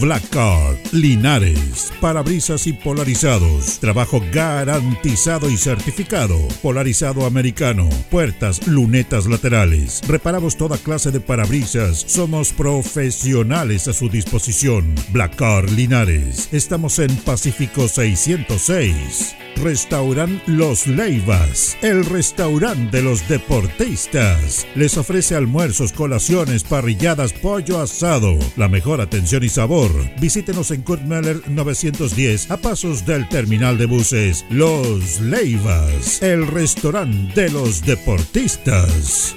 Black Card, Linares, parabrisas y polarizados, trabajo garantizado y certificado, polarizado americano, puertas, lunetas laterales, reparamos toda clase de parabrisas, somos profesionales a su disposición. Black Card Linares, estamos en Pacífico 606. Restaurant Los Leivas, el restaurante de los deportistas. Les ofrece almuerzos, colaciones, parrilladas, pollo asado, la mejor atención y sabor. Visítenos en Kurt Meller 910 a pasos del terminal de buses. Los Leivas, el restaurante de los deportistas.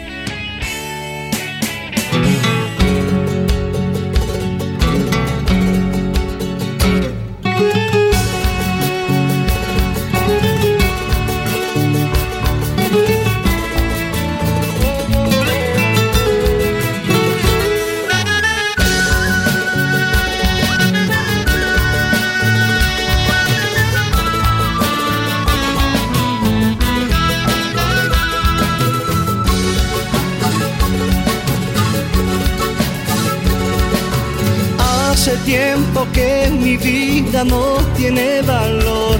Vida no tiene valor.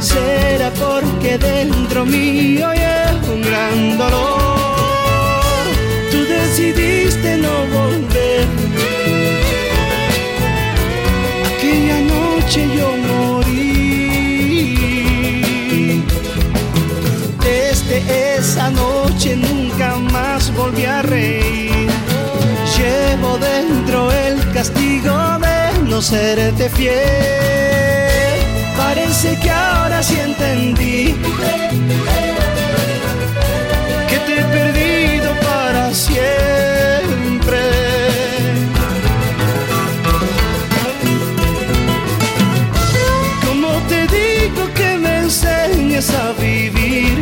Será porque dentro mío hay un gran dolor. Tú decidiste no volver. Aquella noche yo morí. Desde esa noche nunca no serte fiel. Parece que ahora sí entendí que te he perdido para siempre. Como te digo que me enseñes a vivir?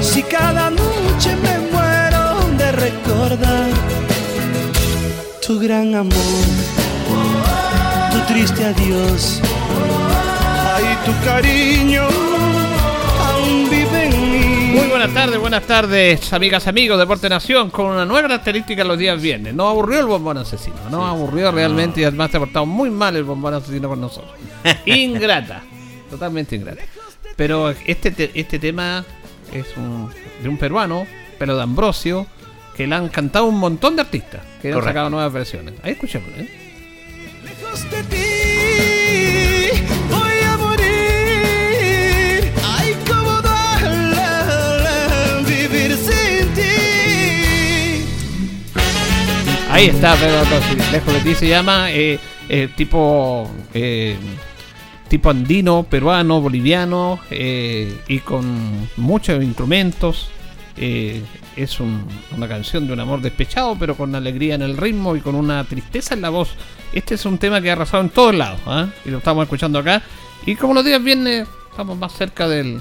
Si cada noche me muero de recordar tu gran amor, tu triste adiós, ay tu cariño aún vive en mí. Muy buenas tardes, buenas tardes, amigas, amigos, Deporte Nación, con una nueva característica los días viernes. Nos aburrió el bombón asesino, nos aburrió realmente y además se ha portado muy mal el bombón asesino con nosotros. Ingrata, totalmente ingrata. Pero este, te- este tema es un- de un peruano pero de Ambrosio, que le han cantado un montón de artistas, que han sacado nuevas versiones. Ahí escuchémoslo, ¿eh? Lejos de ti voy a morir. Ay, cómo duele vivir sin ti. Ahí está Pedro Rossi, lejos de ti se llama eh, eh, tipo eh, tipo andino, peruano, boliviano eh, y con muchos instrumentos. Eh, es un- una canción de un amor despechado, pero con alegría en el ritmo y con una tristeza en la voz. Este es un tema que ha arrasado en todos lados ¿ah? y lo estamos escuchando acá. Y como los días viernes estamos más cerca del,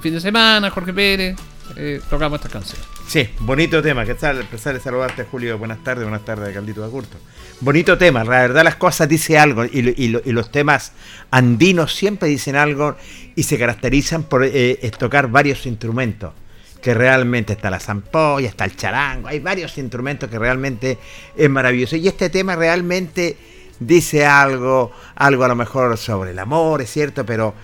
fin de semana, Jorge Pérez, eh, tocamos esta canción. Sí, bonito tema. ¿Qué tal? Empezar a saludarte, Julio. Buenas tardes, buenas tardes, Caldito de Curto. Bonito tema. La verdad, las cosas dice algo y, y y los temas andinos siempre dicen algo y se caracterizan por eh, tocar varios instrumentos. Que realmente está la zampolla, está el charango, hay varios instrumentos que realmente es maravilloso. Y este tema realmente dice algo, algo a lo mejor sobre el amor, es cierto, pero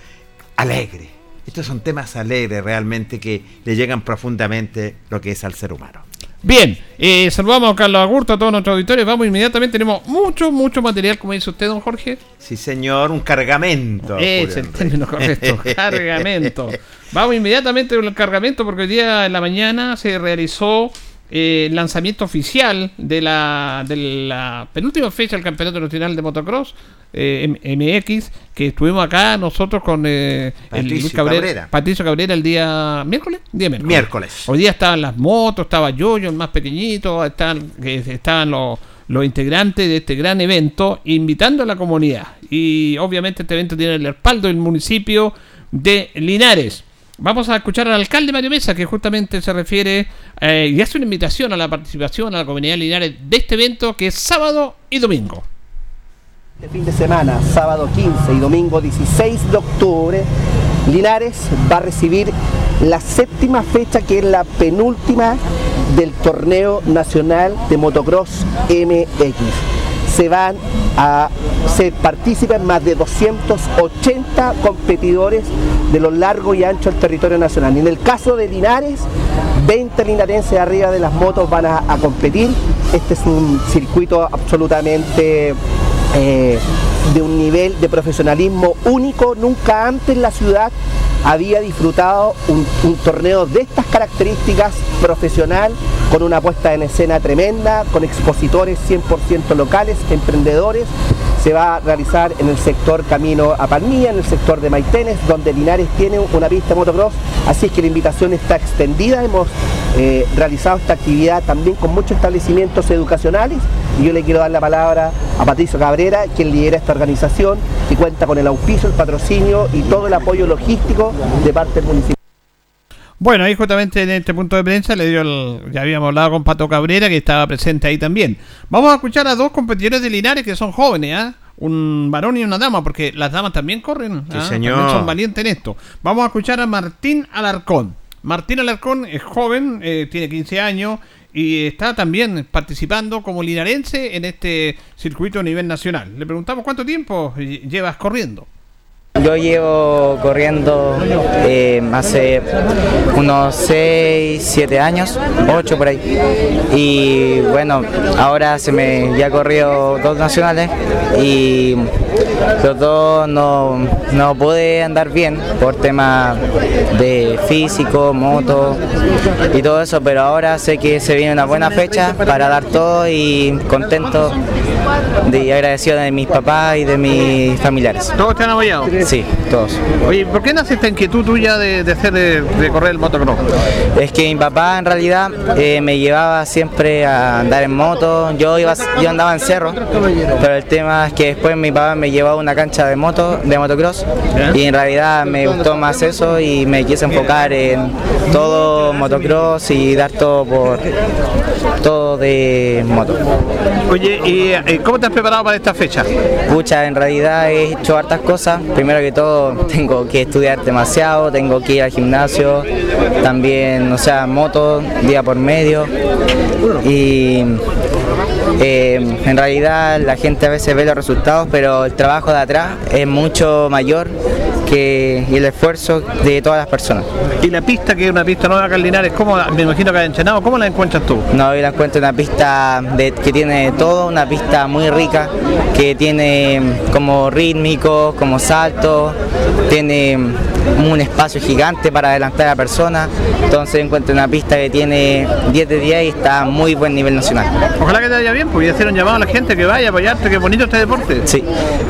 alegre. Estos son temas alegres realmente que le llegan profundamente lo que es al ser humano. Bien, eh, saludamos a Carlos Agurto, a todo nuestro auditorio. Vamos inmediatamente, tenemos mucho, mucho material, como dice usted, don Jorge. Sí, señor, un cargamento. Es el término correcto, cargamento. Vamos inmediatamente con el cargamento porque hoy día en la mañana se realizó eh, el lanzamiento oficial de la, de la penúltima fecha del Campeonato Nacional de Motocross eh, MX, que estuvimos acá nosotros con eh, el Patricio Luis Cabrera, Cabrera. Patricio Cabrera el día miércoles, día miércoles. Miércoles. Hoy día estaban las motos, estaba Yoyo, el más pequeñito, que estaban los, los integrantes de este gran evento, invitando a la comunidad. Y obviamente este evento tiene el respaldo del municipio de Linares. Vamos a escuchar al alcalde Mario Mesa, que justamente se refiere eh, y hace una invitación a la participación a la comunidad de Linares de este evento que es sábado y domingo. Este fin de semana, sábado 15 y domingo 16 de octubre, Linares va a recibir la séptima fecha que es la penúltima del torneo nacional de motocross MX. Se van a ser partícipes más de 280 competidores de lo largo y ancho del territorio nacional. Y en el caso de Linares, 20 linarenses arriba de las motos van a competir. Este es un circuito absolutamente eh, de un nivel de profesionalismo único. Nunca antes la ciudad había disfrutado un, un torneo de estas características profesional, con una puesta en escena tremenda, con expositores 100% locales, emprendedores. Se va a realizar en el sector Camino a Palmilla, en el sector de Maitenes, donde Linares tiene una pista motocross, así es que la invitación está extendida. Hemos eh, realizado esta actividad también con muchos establecimientos educacionales y yo le quiero dar la palabra a Patricio Cabrera, quien lidera esta organización, que cuenta con el auspicio, el patrocinio y todo el apoyo logístico de parte del municipio. Bueno, ahí justamente en este punto de prensa le dio el, ya habíamos hablado con Pato Cabrera que estaba presente ahí también. Vamos a escuchar a dos competidores de Linares que son jóvenes, ¿ah? Un varón y una dama, porque las damas también corren, Sí, ¿ah? señor. También son valientes en esto. Vamos a escuchar a Martín Alarcón. Martín Alarcón es joven, eh, tiene 15 años y está también participando como linarense en este circuito a nivel nacional. Le preguntamos cuánto tiempo lle- llevas corriendo. Yo llevo corriendo eh, hace unos 6, 7 años, 8 por ahí. Y bueno, ahora se me ya corrido dos nacionales y los dos no, no pude andar bien por temas de físico, moto y todo eso, pero ahora sé que se viene una buena fecha para dar todo y contento de, agradecido de mis papás y de mis familiares. ¿Todos te han apoyado? Sí, todos. Oye, ¿por qué nace esta inquietud tuya de, de hacer de, de correr el motocross? Es que mi papá en realidad eh, me llevaba siempre a andar en moto. Yo iba, yo andaba en cerro, pero el tema es que después mi papá me llevaba a una cancha de moto, de motocross, y en realidad me gustó más eso y me quise enfocar en todo motocross y dar todo por todo de moto. Oye, ¿y cómo te has preparado para esta fecha? Pucha, en realidad he hecho hartas cosas. Primero que todo, tengo que estudiar demasiado, tengo que ir al gimnasio, también, o sea, moto día por medio. Y eh, en realidad la gente a veces ve los resultados, pero el trabajo de atrás es mucho mayor que y el esfuerzo de todas las personas. Y la pista, que es una pista nueva acá en Linares, ¿cómo, la- me imagino que ha entrenado, ¿cómo la encuentras tú? No, yo la encuentro una pista de- que tiene todo, una pista muy rica, que tiene como rítmico, como salto, tiene un espacio gigante para adelantar a la persona, entonces encuentro una pista que tiene 10 de 10 y está a muy buen nivel nacional. Ojalá que te vaya bien, porque ya hicieron llamado a la gente que vaya a apoyarte, que bonito este deporte. Sí,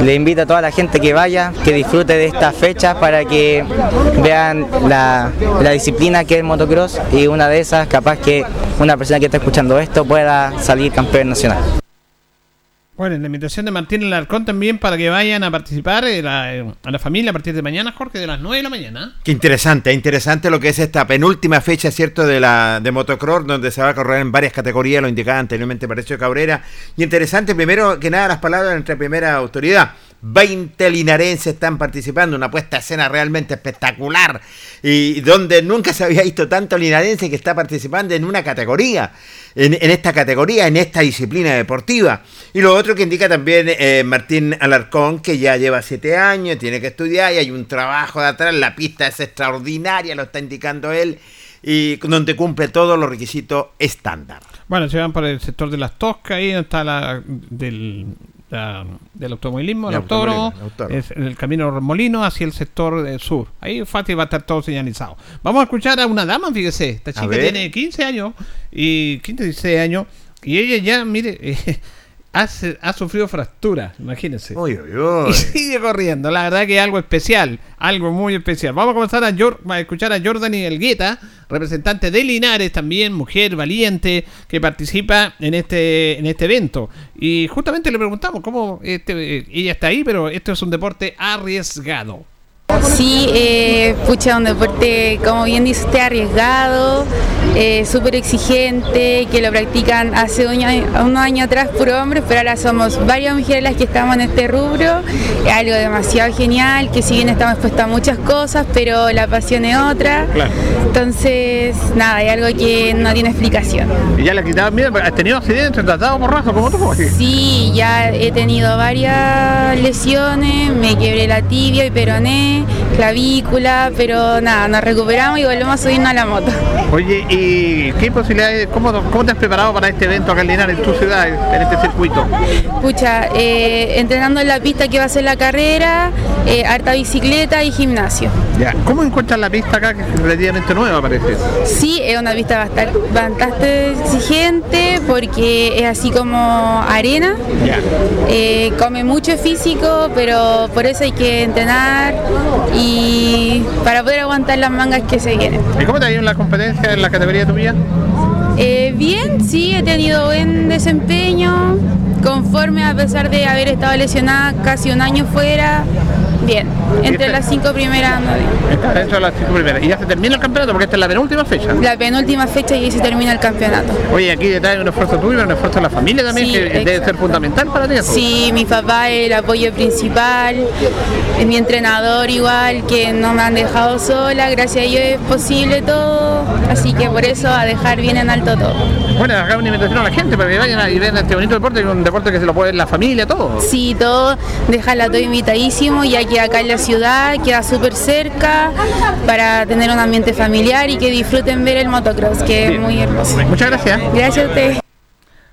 le invito a toda la gente que vaya, que disfrute de estas fechas para que vean la, la disciplina que es el motocross y una de esas, capaz que una persona que está escuchando esto pueda salir campeón nacional. Bueno, la invitación de Martín Alarcón también para que vayan a participar eh, la- eh, a la familia a partir de mañana, Jorge, de las 9 de la mañana. Qué interesante, interesante lo que es esta penúltima fecha, ¿cierto? De la de motocross, donde se va a correr en varias categorías, lo indicaba anteriormente Parecio Cabrera. Y interesante, primero que nada, las palabras de nuestra primera autoridad. 20 linarenses están participando, una puesta a escena realmente espectacular. Y donde nunca se había visto tanto linarense que está participando en una categoría, en, esta categoría, en esta disciplina deportiva. Y lo otro que indica también eh, Martín Alarcón, que ya lleva siete años, tiene que estudiar y hay un trabajo de atrás, la pista es extraordinaria, lo está indicando él, y donde cumple todos los requisitos estándar. Bueno, se van por el sector de las Toscas, ahí está la del, del automovilismo, el El autódromo, autódromo. es en el camino Molino hacia el sector eh, sur. Ahí fácil va a estar todo señalizado. Vamos a escuchar a una dama, fíjese, esta chica tiene 15 años y 15, 16 años y ella ya, mire, eh, hace- ha sufrido fracturas, imagínense. Uy, uy, uy. Y sigue corriendo, la verdad que es algo especial, algo muy especial. Vamos a comenzar a, escuchar a Jordani Elgueta, representante de Linares también, mujer valiente, que participa en este, en este evento. Y justamente le preguntamos cómo este, eh, ella está ahí, pero esto es un deporte arriesgado. Sí, eh, pucha, un deporte, como bien dice usted, arriesgado, eh, súper exigente, que lo practican hace un año, unos años atrás puro hombres, pero ahora somos varias mujeres las que estamos en este rubro. Es algo demasiado genial, que si bien estamos expuestos a muchas cosas, pero la pasión es otra. Entonces, nada, es algo que no tiene explicación. Y ya le quitaban miedo, ¿has tenido accidentes, tratado porrazo como tú? Sí, ya he tenido varias lesiones, me quebré la tibia y peroné, clavícula, pero nada, nos recuperamos y volvemos a subirnos a la moto. Oye, ¿y qué posibilidades, cómo, cómo te has preparado para este evento acá en Linares, en tu ciudad, en este circuito? Pucha, eh, entrenando en la pista que va a ser la carrera, eh, harta bicicleta y gimnasio. Ya. ¿Cómo encuentras la pista acá, que es relativamente nueva, parece? Sí, es una pista bastante, bastante exigente porque es así como arena. Ya. Eh, come mucho físico, pero por eso hay que entrenar y para poder aguantar las mangas que se vienen. ¿Y cómo te ha ido en la competencia, en la categoría tuya? Eh, bien, sí, he tenido buen desempeño, conforme a pesar de haber estado lesionada casi un año fuera. Bien, entre las cinco primeras ando bien. Está dentro de las cinco primeras. Y ya se termina el campeonato porque esta es la penúltima fecha. La penúltima fecha y ahí se termina el campeonato. Oye, aquí detrás hay un esfuerzo tuyo, un esfuerzo de la familia también, Sí, que debe ser fundamental para ti. Sí, mi papá es el apoyo principal, es mi entrenador igual, que no me han dejado sola, gracias a ellos es posible todo, así que por eso a dejar bien en alto todo. Bueno, acá una invitación a la gente para que vayan a- y vean este bonito deporte, un deporte que se lo puede ver la familia, todo. Sí, todo, dejarla todo invitadísimo, ya acá en la ciudad queda súper cerca para tener un ambiente familiar y que disfruten ver el motocross, que es muy hermoso. Muchas gracias. Gracias a ustedes.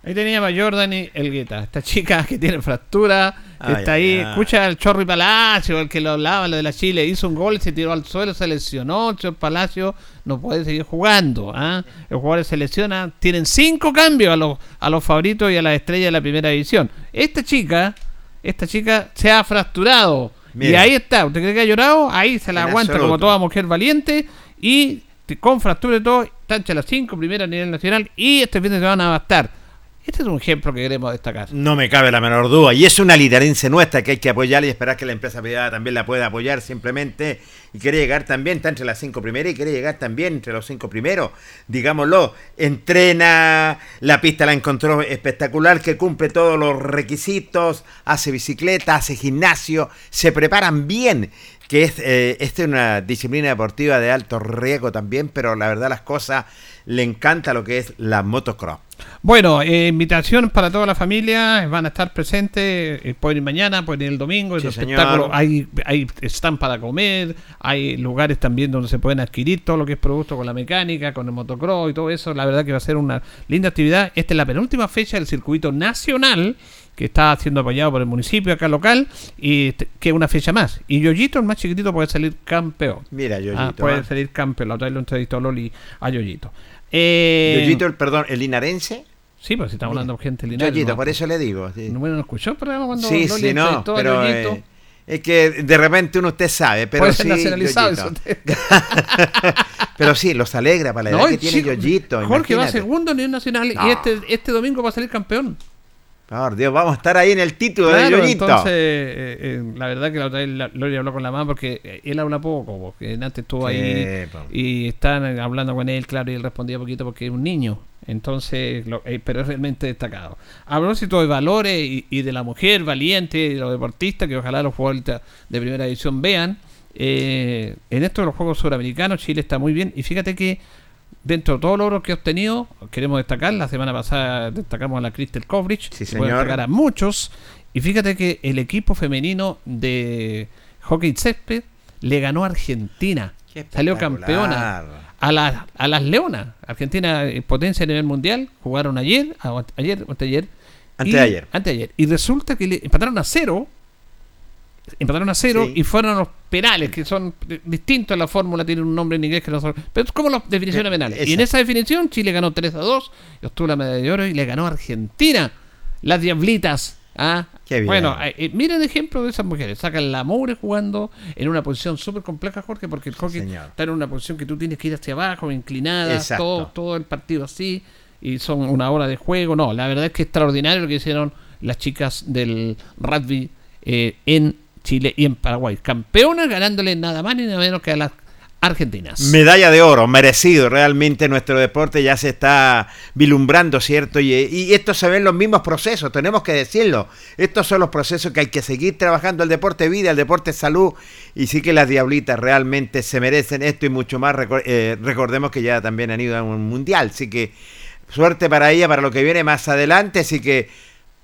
Ahí teníamos a Jordani Elgueta, esta chica que tiene fractura, que Ay, está ay, ahí, ay. escucha al Chorri Palacio, el que lo hablaba, lo de la Chile, hizo un gol, se tiró al suelo, se lesionó, el Chorri Palacio no puede seguir jugando, ¿ah? los jugadores se lesionan, tienen cinco cambios a los, a los favoritos y a las estrellas de la primera división. Esta chica, esta chica se ha fracturado, y ahí está, ¿usted cree que ha llorado? Ahí se la En aguanta como toda mujer valiente, y con fractura y todo, entre las cinco primeras a nivel nacional, y este fin de semana va a estar. Este es un ejemplo que queremos destacar. No me cabe la menor duda. Y es una linarense nuestra que hay que apoyar y esperar que la empresa privada también la pueda apoyar simplemente. Y quiere llegar también, está entre las cinco primeras y quiere llegar también entre los cinco primeros. Digámoslo, entrena, la pista la encontró espectacular, que cumple todos los requisitos, hace bicicleta, hace gimnasio, se preparan bien. Que es, eh, esta es una disciplina deportiva de alto riesgo también, pero la verdad las cosas le encanta lo que es la motocross. Bueno, eh, invitación para toda la familia, van a estar presentes, eh, pueden ir mañana, pueden ir el domingo, el espectáculo, hay, hay están para comer, hay lugares también donde se pueden adquirir todo lo que es producto con la mecánica, con el motocross y todo eso, la verdad que va a ser una linda actividad. Esta es la penúltima fecha del circuito nacional que está siendo apoyado por el municipio acá local y este- que una fecha más. Y Yoyito, el más chiquitito, puede salir campeón. Mira, Yoyito. Ah, puede ¿ah? salir campeón. La otra vez lo entrevistó Loli a Yoyito. Eh, Yoyito, el- perdón, el linarense. Sí, pero si estamos hablando de gente linares. Yoyito, ¿no? por eso le digo. sí. No, bueno, ¿no escuchó el programa cuando Sí, Loli sí, no, pero eh, es que de repente uno usted sabe, pero Puede sí, nacionalizado eso. pero sí, los alegra para la edad No, que y tiene Yoyito. Jorge va imagínate. segundo a nivel nacional No. y este, este domingo va a salir campeón. Por Dios, vamos a estar ahí en el título de Yoyito. entonces, eh, eh, la verdad que la otra vez Loli habló con la mamá porque eh, él habla poco, porque antes estuvo Sí, ahí po. y están hablando con él, claro, y él respondía poquito porque es un niño. Entonces, lo- eh, pero es realmente destacado. A propósito de valores y, y de la mujer valiente y de los deportistas, que ojalá los jugadores de primera división vean, eh, en esto de los Juegos Suramericanos Chile está muy bien y fíjate que dentro de todos los logros que ha obtenido, queremos destacar, la semana pasada destacamos a la Crystal Coverage, Sí, señor. destacar a muchos, y fíjate que el equipo femenino de hockey césped le ganó a Argentina, salió campeona. A, las a las Leonas, Argentina potencia a nivel mundial, jugaron ayer, ayer o anteayer, y- ayer. anteayer, y resulta que le empataron a cero, empataron a cero Sí. y fueron a los penales, que son distintos a la fórmula, tienen un nombre en inglés que no son, pero es como las definiciones Eh, penales. Y en esa definición Chile ganó 3 a 2, y obtuvo la medalla de oro y le ganó a Argentina, las Diablitas. ¿ah? Qué. Bueno, eh, eh, miren ejemplo de esas mujeres. Sacan la mugre jugando en una posición súper compleja, Jorge, porque el hockey señor. está en una posición que tú tienes que ir hacia abajo, inclinada, Exacto. todo, todo el partido así, y son una hora de juego. No, la verdad es que es extraordinario lo que hicieron las chicas del rugby eh, en Chile y en Paraguay. Campeonas ganándole nada más ni nada menos que a las argentinas. Medalla de oro, merecido. Realmente nuestro deporte ya se está vilumbrando, ¿cierto? Y, y esto se ven los mismos procesos, tenemos que decirlo. Estos son los procesos que hay que seguir trabajando. El deporte vida, el deporte salud. Y sí que las diablitas realmente se merecen esto y mucho más. Eh, recordemos que ya también han ido a un mundial. Así que suerte para ella, para lo que viene más adelante. Así que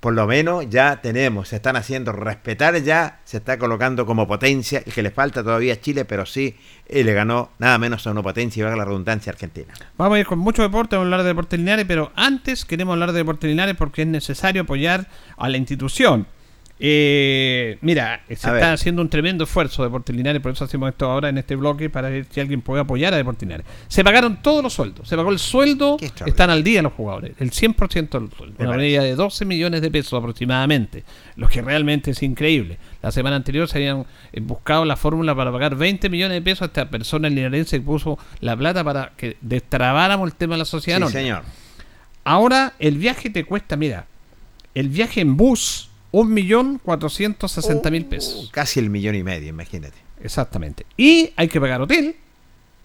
por lo menos ya tenemos, se están haciendo respetar ya, se está colocando como potencia, el que le falta todavía a Chile, pero sí eh, le ganó nada menos a una potencia y valga la redundancia Argentina. Vamos a ir con mucho deporte, vamos a hablar de deportes lineares, pero antes queremos hablar de deportes lineares porque es necesario apoyar a la institución. Eh, mira, se A está ver. haciendo un tremendo esfuerzo de Deportes Linares, por eso hacemos esto ahora en este bloque para ver si alguien puede apoyar a Deportes Linares. Se pagaron todos los sueldos, se pagó el sueldo, están al día los jugadores, el 100% del sueldo, una medida de 12 millones de pesos aproximadamente, lo que realmente es increíble. La semana anterior se habían eh, buscado la fórmula para pagar 20 millones de pesos a esta persona linarense que puso la plata para que destrabáramos el tema de la sociedad. Sí, señor. Ahora el viaje te cuesta, mira, el viaje en bus, 1.460.000 pesos. Casi el millón y medio, imagínate. Exactamente. Y hay que pagar hotel.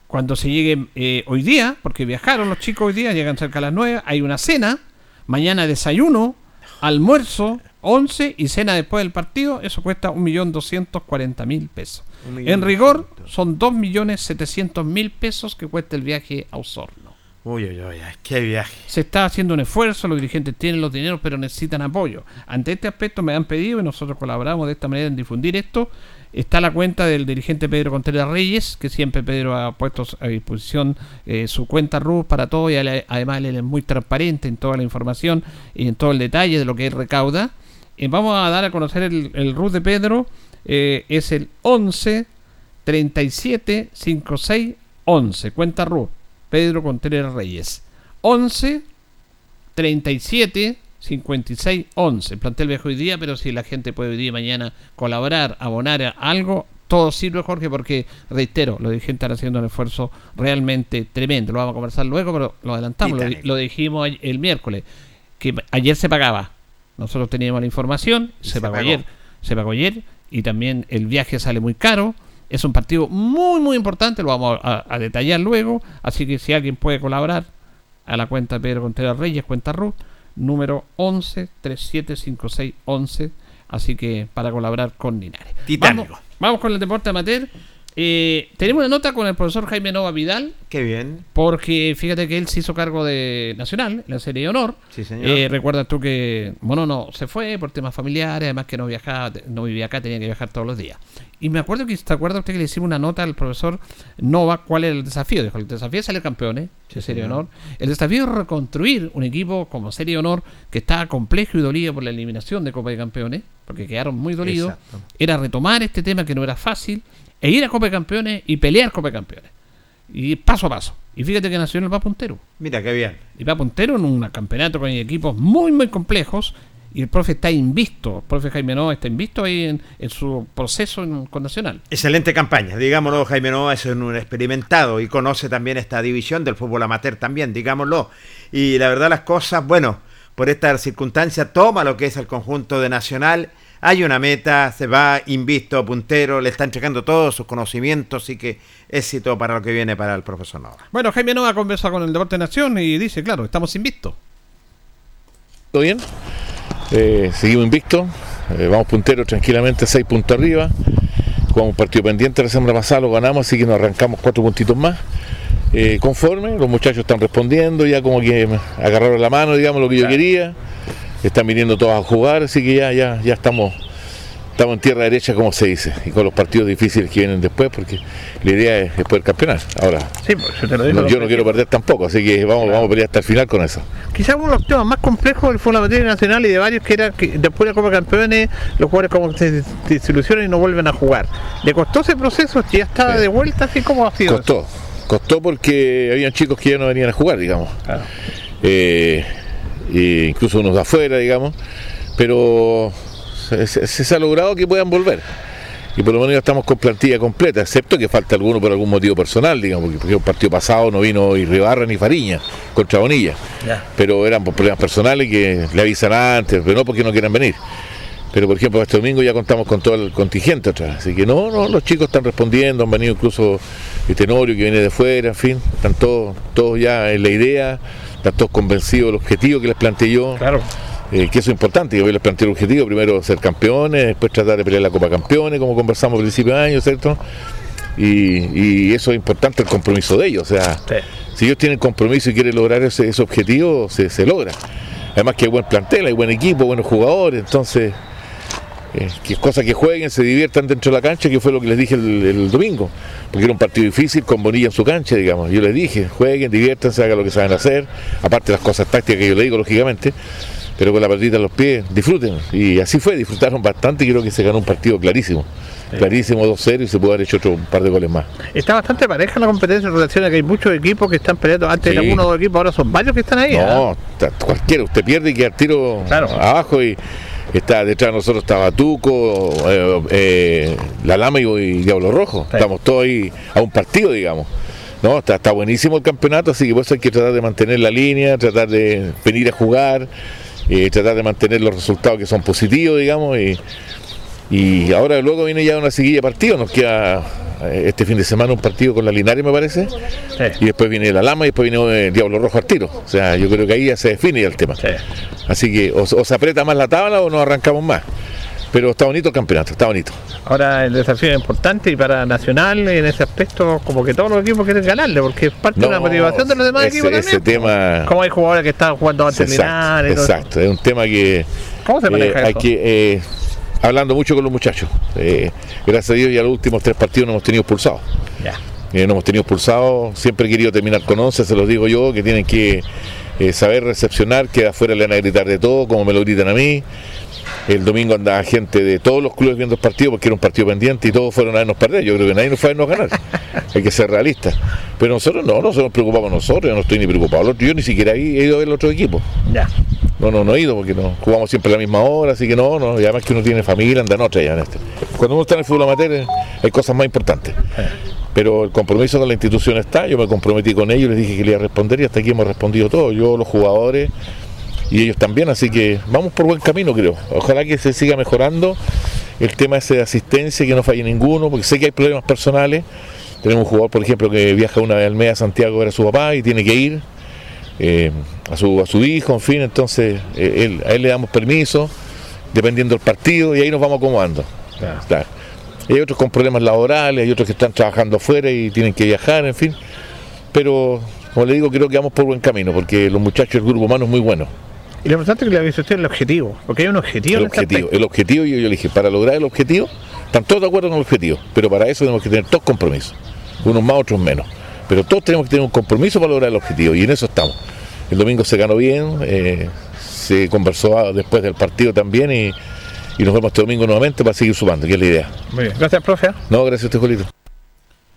Cuando se llegue eh, hoy día, porque viajaron los chicos hoy día, llegan cerca a las 9, hay una cena, mañana desayuno, almuerzo, 11 y cena después del partido, eso cuesta 1.240.000 pesos. Un millón En rigor, son 2.700.000 pesos que cuesta el viaje a Osorno. Uy, uy, uy, qué viaje. Se está haciendo un esfuerzo, los dirigentes tienen los dineros, pero necesitan apoyo. Ante este aspecto me han pedido y nosotros colaboramos de esta manera en difundir esto. Está la cuenta del dirigente Pedro Contreras Reyes, que siempre Pedro ha puesto a disposición eh, su cuenta RUS para todo y además él es muy transparente en toda la información y en todo el detalle de lo que él recauda. Eh, vamos a dar a conocer el, el RUS de Pedro, eh, es el 11 37 56 11, cuenta RUS. Pedro Contreras Reyes. 11 37 56 11. Plantel viejo hoy día, pero si la gente puede hoy día y mañana colaborar, abonar a algo, todo sirve, Jorge, porque, reitero, los dirigentes están haciendo un esfuerzo realmente tremendo. Lo vamos a conversar luego, pero lo adelantamos, lo, lo dijimos el miércoles, que ayer se pagaba. Nosotros teníamos la información, se, se pagó pagó. ayer, se pagó ayer, y también el viaje sale muy caro. Es un partido muy, muy importante, lo vamos a, a detallar luego. Así que si alguien puede colaborar a la cuenta de Pedro Contreras Reyes, cuenta RUT, número 11 375611. Así que para colaborar con Linares. Titánico. Vamos, vamos con el deporte amateur. Eh, tenemos una nota con el profesor Jaime Nova Vidal, Qué bien. porque fíjate que él se hizo cargo de Nacional, en la serie de honor. Sí, señor. Eh, recuerdas tú que, bueno, no, se fue por temas familiares, además que no viajaba, no vivía acá, tenía que viajar todos los días. Y me acuerdo que, ¿te acuerdas usted que le hicimos una nota al profesor Nova cuál era el desafío? Dijo, el desafío es salir campeones, de serie de honor. El desafío es reconstruir un equipo como serie de honor que estaba complejo y dolido por la eliminación de Copa de Campeones, porque quedaron muy dolidos. Exacto. Era retomar este tema que no era fácil, e ir a Copa de Campeones y pelear Copa de Campeones. Y paso a paso. Y fíjate que Nacional va puntero. Mira, qué bien. Y va puntero en un campeonato con equipos muy, muy complejos. Y el profe está invisto. El profe Jaime Nova está invisto ahí en, en su proceso en- con Nacional. Excelente campaña, digámoslo, Jaime Nova es un experimentado y conoce también esta división del fútbol amateur también, digámoslo. Y la verdad las cosas, bueno, por esta circunstancia toma lo que es el conjunto de Nacional, hay una meta, se va invisto, puntero, le están checando todos sus conocimientos, así que éxito para lo que viene para el profesor Nova. Bueno, Jaime Nova conversa con el Deporte Nación y dice, claro, estamos invistos. ¿Todo bien? Eh, seguimos invictos, eh, vamos punteros tranquilamente, seis puntos arriba. Jugamos un partido pendiente la semana pasada, lo ganamos, así que nos arrancamos cuatro puntitos más. Eh, conforme, los muchachos están respondiendo, ya como que agarraron la mano, digamos, lo que yo quería. Están viniendo todos a jugar, así que ya, ya, ya estamos, estamos en tierra derecha, como se dice, y con los partidos difíciles que vienen después, porque la idea es, es poder campeonar. Ahora, Sí, pues yo te lo digo. no- yo no quiero perder tampoco, así que vamos, vamos a pelear hasta el final con eso. Quizás uno de los temas más complejos del fútbol amateur nacional y de varios que era que después de la Copa de Campeones los jugadores como se desilusionan y no vuelven a jugar. ¿Le costó ese proceso? ¿Ya está Sí. de vuelta? así como ha sido? Costó, costó porque habían chicos que ya no venían a jugar, digamos. Claro. Eh, e incluso unos de afuera, digamos. Pero se, se- ha logrado que puedan volver. Y por lo menos ya estamos con plantilla completa, excepto que falta alguno por algún motivo personal, digamos, porque, porque el partido pasado no vino Irribarra ni Fariña contra Bonilla. Pero eran por problemas personales que le avisan antes, pero no porque no quieran venir. Pero por ejemplo, este domingo ya contamos con todo el contingente vez. Así que no, no, los chicos están respondiendo, han venido incluso el Tenorio que viene de fuera, en fin, están todos, todos ya en la idea, están todos convencidos del objetivo que les planteé yo. Claro. Eh, que eso es importante, yo les planteé el objetivo, primero ser campeones, después tratar de pelear la Copa Campeones, como conversamos al principio de año, ¿cierto? Y, y eso es importante, el compromiso de ellos, o sea, Sí. si ellos tienen compromiso y quieren lograr ese, ese objetivo, se, se logra. Además que hay buen plantel, hay buen equipo, buenos jugadores, entonces, eh, que es cosa que jueguen, se diviertan dentro de la cancha, que fue lo que les dije el, el domingo, porque era un partido difícil con Bonilla en su cancha, digamos. Yo les dije, jueguen, diviértanse, hagan lo que saben hacer, aparte de las cosas tácticas que yo les digo, lógicamente, pero con la pelotita en los pies, disfruten. Y así fue, disfrutaron bastante y creo que se ganó un partido clarísimo. Clarísimo 2-0 y se pudo haber hecho otro un par de goles más. Está bastante pareja la competencia en relación a que hay muchos equipos que están peleando. Antes Sí. eran uno o dos equipos, ahora son varios que están ahí. ¿ah? No, ta- cualquiera, usted pierde y queda al tiro Claro. abajo y está detrás de nosotros está Batuco, eh, eh, La Lama y, y Diablo Rojo. Sí. Estamos todos ahí a un partido, digamos. No, está, está buenísimo el campeonato, así que por eso hay que tratar de mantener la línea, tratar de venir a jugar, eh, tratar de mantener los resultados que son positivos, digamos, y, y ahora luego viene ya una seguilla de partidos, nos queda eh, este fin de semana un partido con la Linares me parece, Sí. y después viene la Lama y después viene el Diablo Rojo al tiro. O sea, yo creo que ahí ya se define ya el tema. Sí. Así que o, o se aprieta más la tabla o nos arrancamos más. Pero está bonito el campeonato, está bonito. Ahora el desafío es importante y para Nacional en ese aspecto, como que todos los equipos quieren ganarle, porque es parte de la motivación de los demás ese, equipos ese también. tema. Como hay jugadores que están jugando antes de terminar. Exacto. Es un tema que ¿Cómo se eh, maneja hay que eh, hablando mucho con los muchachos. Eh, gracias a Dios ya los últimos tres partidos no hemos tenido expulsados. Ya. Eh, no hemos tenido expulsados, siempre he querido terminar con 11, se los digo yo, que tienen que eh, saber recepcionar, que afuera le van a gritar de todo, como me lo gritan a mí. El domingo andaba gente de todos los clubes viendo el partido porque era un partido pendiente y todos fueron a vernos perder. Yo creo que nadie nos fue a vernos ganar. Hay que ser realistas. Pero nosotros no, nosotros nos preocupamos nosotros, yo no estoy ni preocupado. Yo ni siquiera he ido a ver el otro equipo. Ya. No, no, no he ido porque no jugamos siempre a la misma hora, así que no, no, y además que uno tiene familia, anda en otra ya en este. Cuando uno está en el fútbol amateur eh, hay cosas más importantes. Pero el compromiso con la institución está, yo me comprometí con ellos, les dije que le iba a responder y hasta aquí hemos respondido todo, yo, los jugadores y ellos también, así que vamos por buen camino creo. Ojalá que se siga mejorando el tema ese de asistencia, que no falle ninguno, porque sé que hay problemas personales. Tenemos un jugador, por ejemplo, que viaja una vez al mes a Santiago a ver a su papá y tiene que ir eh, a, su, a su hijo, en fin, entonces eh, él- a él le damos permiso, dependiendo del partido, y ahí nos vamos acomodando. Claro. Hay otros con problemas laborales, hay otros que están trabajando afuera y tienen que viajar, en fin. Pero, como le digo, creo que vamos por buen camino, porque los muchachos del grupo humano es muy bueno. Y lo importante es que le avise usted el objetivo, porque hay un objetivo. El en este objetivo, aspecto. el objetivo, yo, yo le dije, para lograr el objetivo, están todos de acuerdo con el objetivo, pero para eso tenemos que tener todos compromisos, unos más, otros menos. Pero todos tenemos que tener un compromiso para lograr el objetivo, y en eso estamos. El domingo se ganó bien, eh, se conversó ah, después del partido también, y, y nos vemos este domingo nuevamente para seguir sumando, que es la idea. Muy bien, gracias, profe. No, gracias a usted, Julito.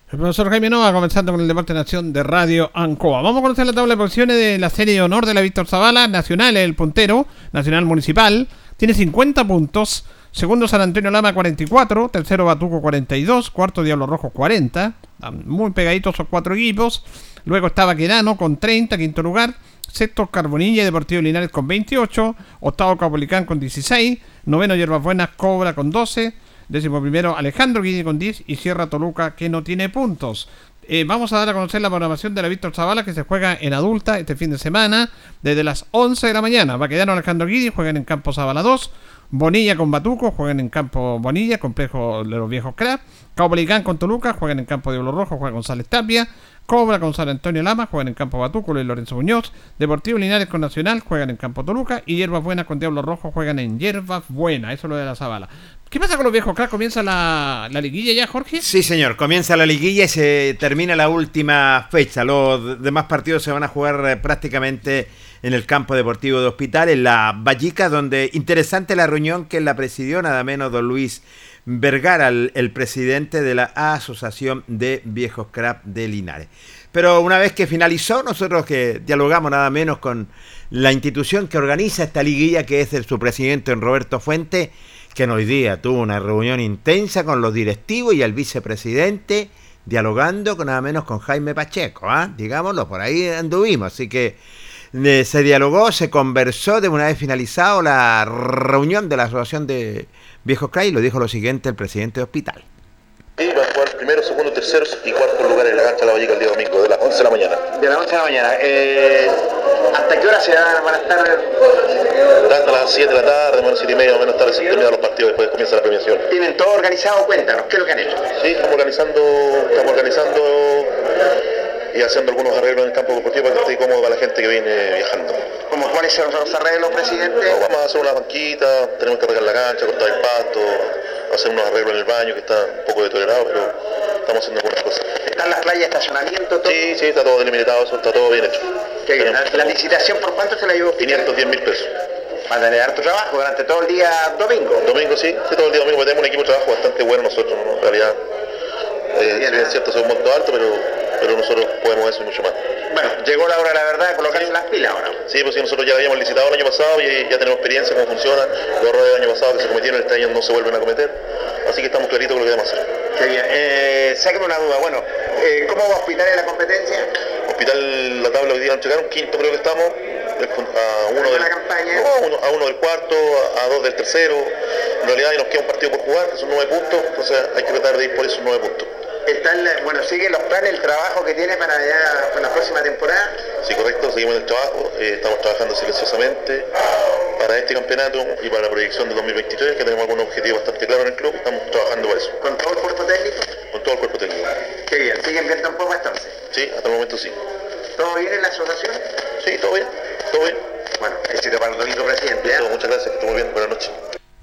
El profesor Jaime Nova comenzando con el Deporte Nación de Radio Ancoa. Vamos a conocer la tabla de posiciones de la serie de honor de la Víctor Zavala. Nacional el puntero, Nacional Municipal. Tiene 50 puntos. Segundo San Antonio Lama 44. Tercero Batuco 42. Cuarto Diablo Rojo 40. Están Muy pegaditos esos cuatro equipos. Luego está Baquedano con 30, quinto lugar. Sexto Carbonilla Deportivo Linares con 28. Octavo Capolicán con 16. Noveno Hierbas Buenas Cobra con 12. Décimo primero Alejandro Guille con 10 y Sierra Toluca que no tiene puntos. Eh, vamos a dar a conocer la programación de la Víctor Zavala que se juega en adulta este fin de semana desde las 11 de la mañana. Va a quedar Alejandro Guidi, juegan en campo Zavala 2. Bonilla con Batuco, juegan en campo Bonilla, complejo de los viejos crap. Caupolicán con Toluca, juegan en campo Diablo Rojo, juega González Tapia. Cobra con San Antonio Lama, juegan en campo Batuco y Lorenzo Muñoz. Deportivo Linares con Nacional, juegan en campo Toluca. Y Hierbas Buenas con Diablo Rojo, juegan en Hierbas Buenas. Eso es lo de la Zavala. ¿Qué pasa con los viejos cracks? ¿Comienza la, la liguilla ya, Jorge? Sí, señor. Comienza la liguilla y se termina la última fecha. Los demás partidos se van a jugar eh, prácticamente en el campo deportivo de Hospital, en la Vallica, donde interesante la reunión que la presidió nada menos don Luis Vergara, el, presidente de la Asociación de Viejos Crap de Linares. Pero una vez que finalizó, nosotros que dialogamos nada menos con la institución que organiza esta liguilla, que es el, su presidente Roberto Fuente, que hoy día tuvo una reunión intensa con los directivos y el vicepresidente, dialogando con nada menos con Jaime Pacheco, ¿ah? digámoslo, por ahí anduvimos, así que eh, se dialogó, se conversó de una vez finalizado la reunión de la Asociación de Viejos CRAI, lo dijo lo siguiente el presidente de hospital. Y va a jugar primero, segundo, tercero y cuarto lugar en la cancha de la Vallica el día domingo, de las 11 de la mañana. De las 11 de la mañana. Eh, ¿Hasta qué hora se van van a estar? Hasta las 7 de la tarde, menos 7 y media, o menos tarde, se terminan los partidos, después comienza la premiación. ¿Tienen todo organizado? Cuéntanos, ¿qué es lo que han hecho? Sí, estamos organizando, estamos organizando y haciendo algunos arreglos en el campo deportivo para que esté cómodo para la gente que viene viajando. ¿Cómo, ¿Cuáles son los arreglos, presidente? No, vamos a hacer una banquita, tenemos que arreglar la cancha, cortar el pasto, hacer unos arreglos en el baño que está un poco deteriorado, pero estamos haciendo algunas cosas. ¿Están las playas, estacionamiento, todo? Sí, sí, está todo delimitado, eso está todo bien hecho. Qué bien. Tenemos- ¿La, la licitación por cuánto se la llevó? 510 mil pesos. Van a tener tu trabajo durante todo el día domingo. Domingo sí, sí, todo el día domingo, tenemos un equipo de trabajo bastante bueno nosotros, ¿no? en realidad. Eh, si bien es cierto, es un monto alto, pero, pero nosotros podemos eso y mucho más. Bueno, llegó la hora, la verdad, de colocarse las pilas ahora. Sí, pues sí, nosotros ya habíamos licitado el año pasado y ya tenemos experiencia cómo funciona. Los errores del año pasado que se cometieron este año no se vuelven a cometer. Así que estamos claritos con lo que debemos hacer. Qué bien. Eh, sáqueme una duda. Bueno, eh, ¿cómo va a hospital en la competencia? Hospital, la tabla hoy día checaron, quinto creo que estamos, a uno del, la campaña? no, uno- a uno del cuarto, a, a dos del tercero. En realidad nos queda un partido por jugar, que son nueve puntos, entonces hay que tratar de ir por esos nueve puntos. Están, bueno, sigue los planes, el trabajo que tiene para ya para la próxima temporada. Sí, correcto, seguimos en el trabajo, eh, estamos trabajando silenciosamente para este campeonato y para la proyección de 2023, que tenemos algunos objetivos bastante claros en el club, estamos trabajando para eso, Con todo el cuerpo técnico. con todo el cuerpo técnico. Qué bien. ¿Siguen viendo un poco entonces? Sí, hasta el momento sí. ¿Todo bien en la asociación? Sí, todo bien, todo bien. Bueno, éxito para el domingo, presidente. ¿eh? Muchas gracias, que estén muy bien, buenas noches.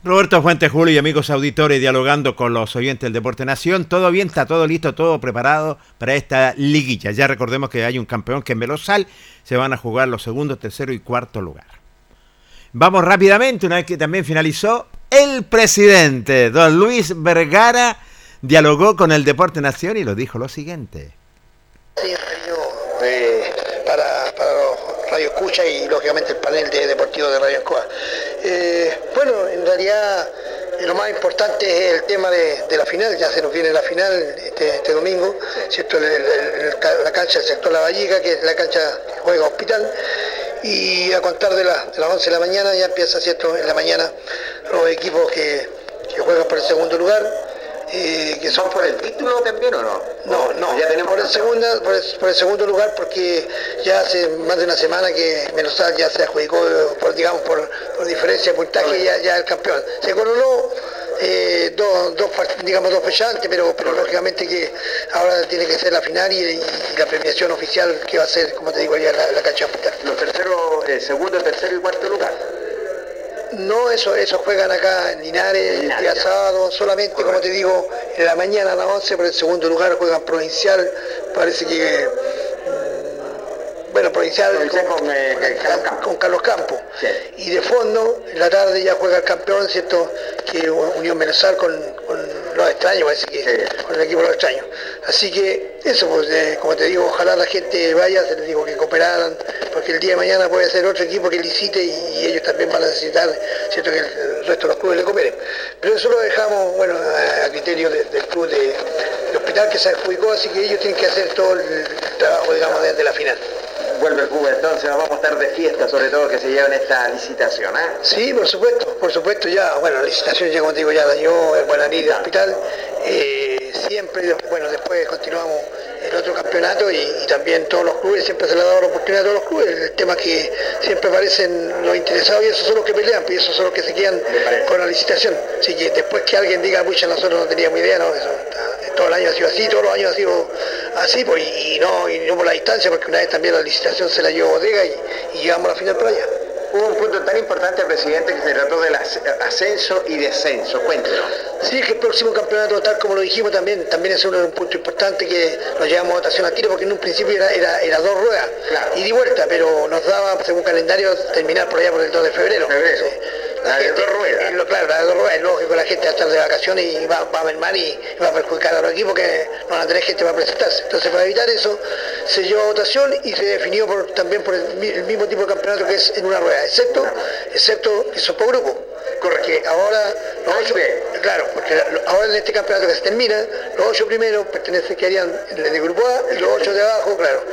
Roberto Fuentes Julio y amigos auditores dialogando con los oyentes del Deporte Nación. Todo bien, está todo listo, todo preparado para esta liguilla. Ya recordemos que hay un campeón que en Velosal se van a jugar los segundos, tercero y cuarto lugar. Vamos rápidamente, una vez que también finalizó, el presidente, don Luis Vergara, dialogó con el Deporte Nación y lo dijo lo siguiente. Sí, eh, para, para Radio Escucha y lógicamente el panel de deportivo de Radio Escoa. Eh, bueno, en realidad lo más importante es el tema de, de la final, ya se nos viene la final este, este domingo, ¿cierto? La cancha del sector La Vallica, que es la cancha que juega Hospital, y a contar de, la- de las 11 de la mañana ya empieza, ¿cierto? En la mañana los equipos que juegan por el segundo lugar. Eh, que son por el título también o no? No, no, ya tenemos por el, segunda, por, el, por el segundo lugar porque ya hace más de una semana que Menozal ya se adjudicó, por, digamos, por, por diferencia de puntaje ya, ya el campeón. Se coronó eh, dos, dos, digamos, dos fechas antes, pero, pero lógicamente que ahora tiene que ser la final y, y la premiación oficial que va a ser, como te digo, la, la cancha hospital. Los terceros, eh, segundo, tercero y cuarto lugar. No, eso, eso juegan acá en Linares, el día sábado, solamente, como te digo, en la mañana a las 11, por el segundo lugar juegan provincial, parece que, bueno, provincial, con, eh, Carlos Campos. Y de fondo, en la tarde ya juega el campeón, ¿cierto? Que Unión Menezal con, con los extraños, parece que con el equipo de los extraños. Así que eso, pues, eh, como te digo, ojalá la gente vaya, se les digo que cooperaran, porque el día de mañana puede ser otro equipo que licite y, y ellos también van a necesitar, ¿cierto? Que el, el resto de los clubes le cooperen. Pero eso lo dejamos, bueno, a, a criterio de- del club de, de hospital que se adjudicó, así que ellos tienen que hacer todo el trabajo, digamos, desde la final. Vuelve el fútbol, entonces nos vamos a estar de fiesta, sobre todo que se lleva esta licitación. ¿eh? Sí, por supuesto, por supuesto ya, bueno, la licitación ya como te digo ya la dio el Guaraní de hospital, eh, siempre, bueno, después continuamos el otro campeonato y, y también todos los clubes, siempre se le ha dado la oportunidad a todos los clubes, el tema que siempre aparecen los interesados y esos son los que pelean, pues, y esos son los que se quedan con la licitación, así que después que alguien diga, pucha, nosotros no teníamos idea, no, eso, todo el año ha sido así, todos los años ha sido así, pues, y, y no, y no por la distancia, porque una vez también la licitación se la llevó Bodega y, y llegamos a la final por allá. Hubo un punto tan importante, presidente, que se trató del as- ascenso y descenso. Cuéntenos. Sí, que el próximo campeonato, tal como lo dijimos también, también es un, un punto importante que nos llevamos a votación a tiro, porque en un principio era, era, era dos ruedas, y de vuelta, pero nos daba, según calendario, terminar por allá por el 2 de febrero. Sí. La de dos ruedas. claro, la de dos ruedas, es lógico, la gente va a estar de vacaciones y va, va a mermar y va a perjudicar a los equipos que no van a tener gente para presentarse. Entonces, para evitar eso, se llevó a votación y se definió por- también por el, mi- el mismo tipo de campeonato que es en una rueda, excepto, excepto que son por grupo. Porque ahora los ocho, claro, porque ahora en este campeonato que se termina, los ocho primeros pertenecen, quedarían en el grupo A y los ocho de abajo, claro.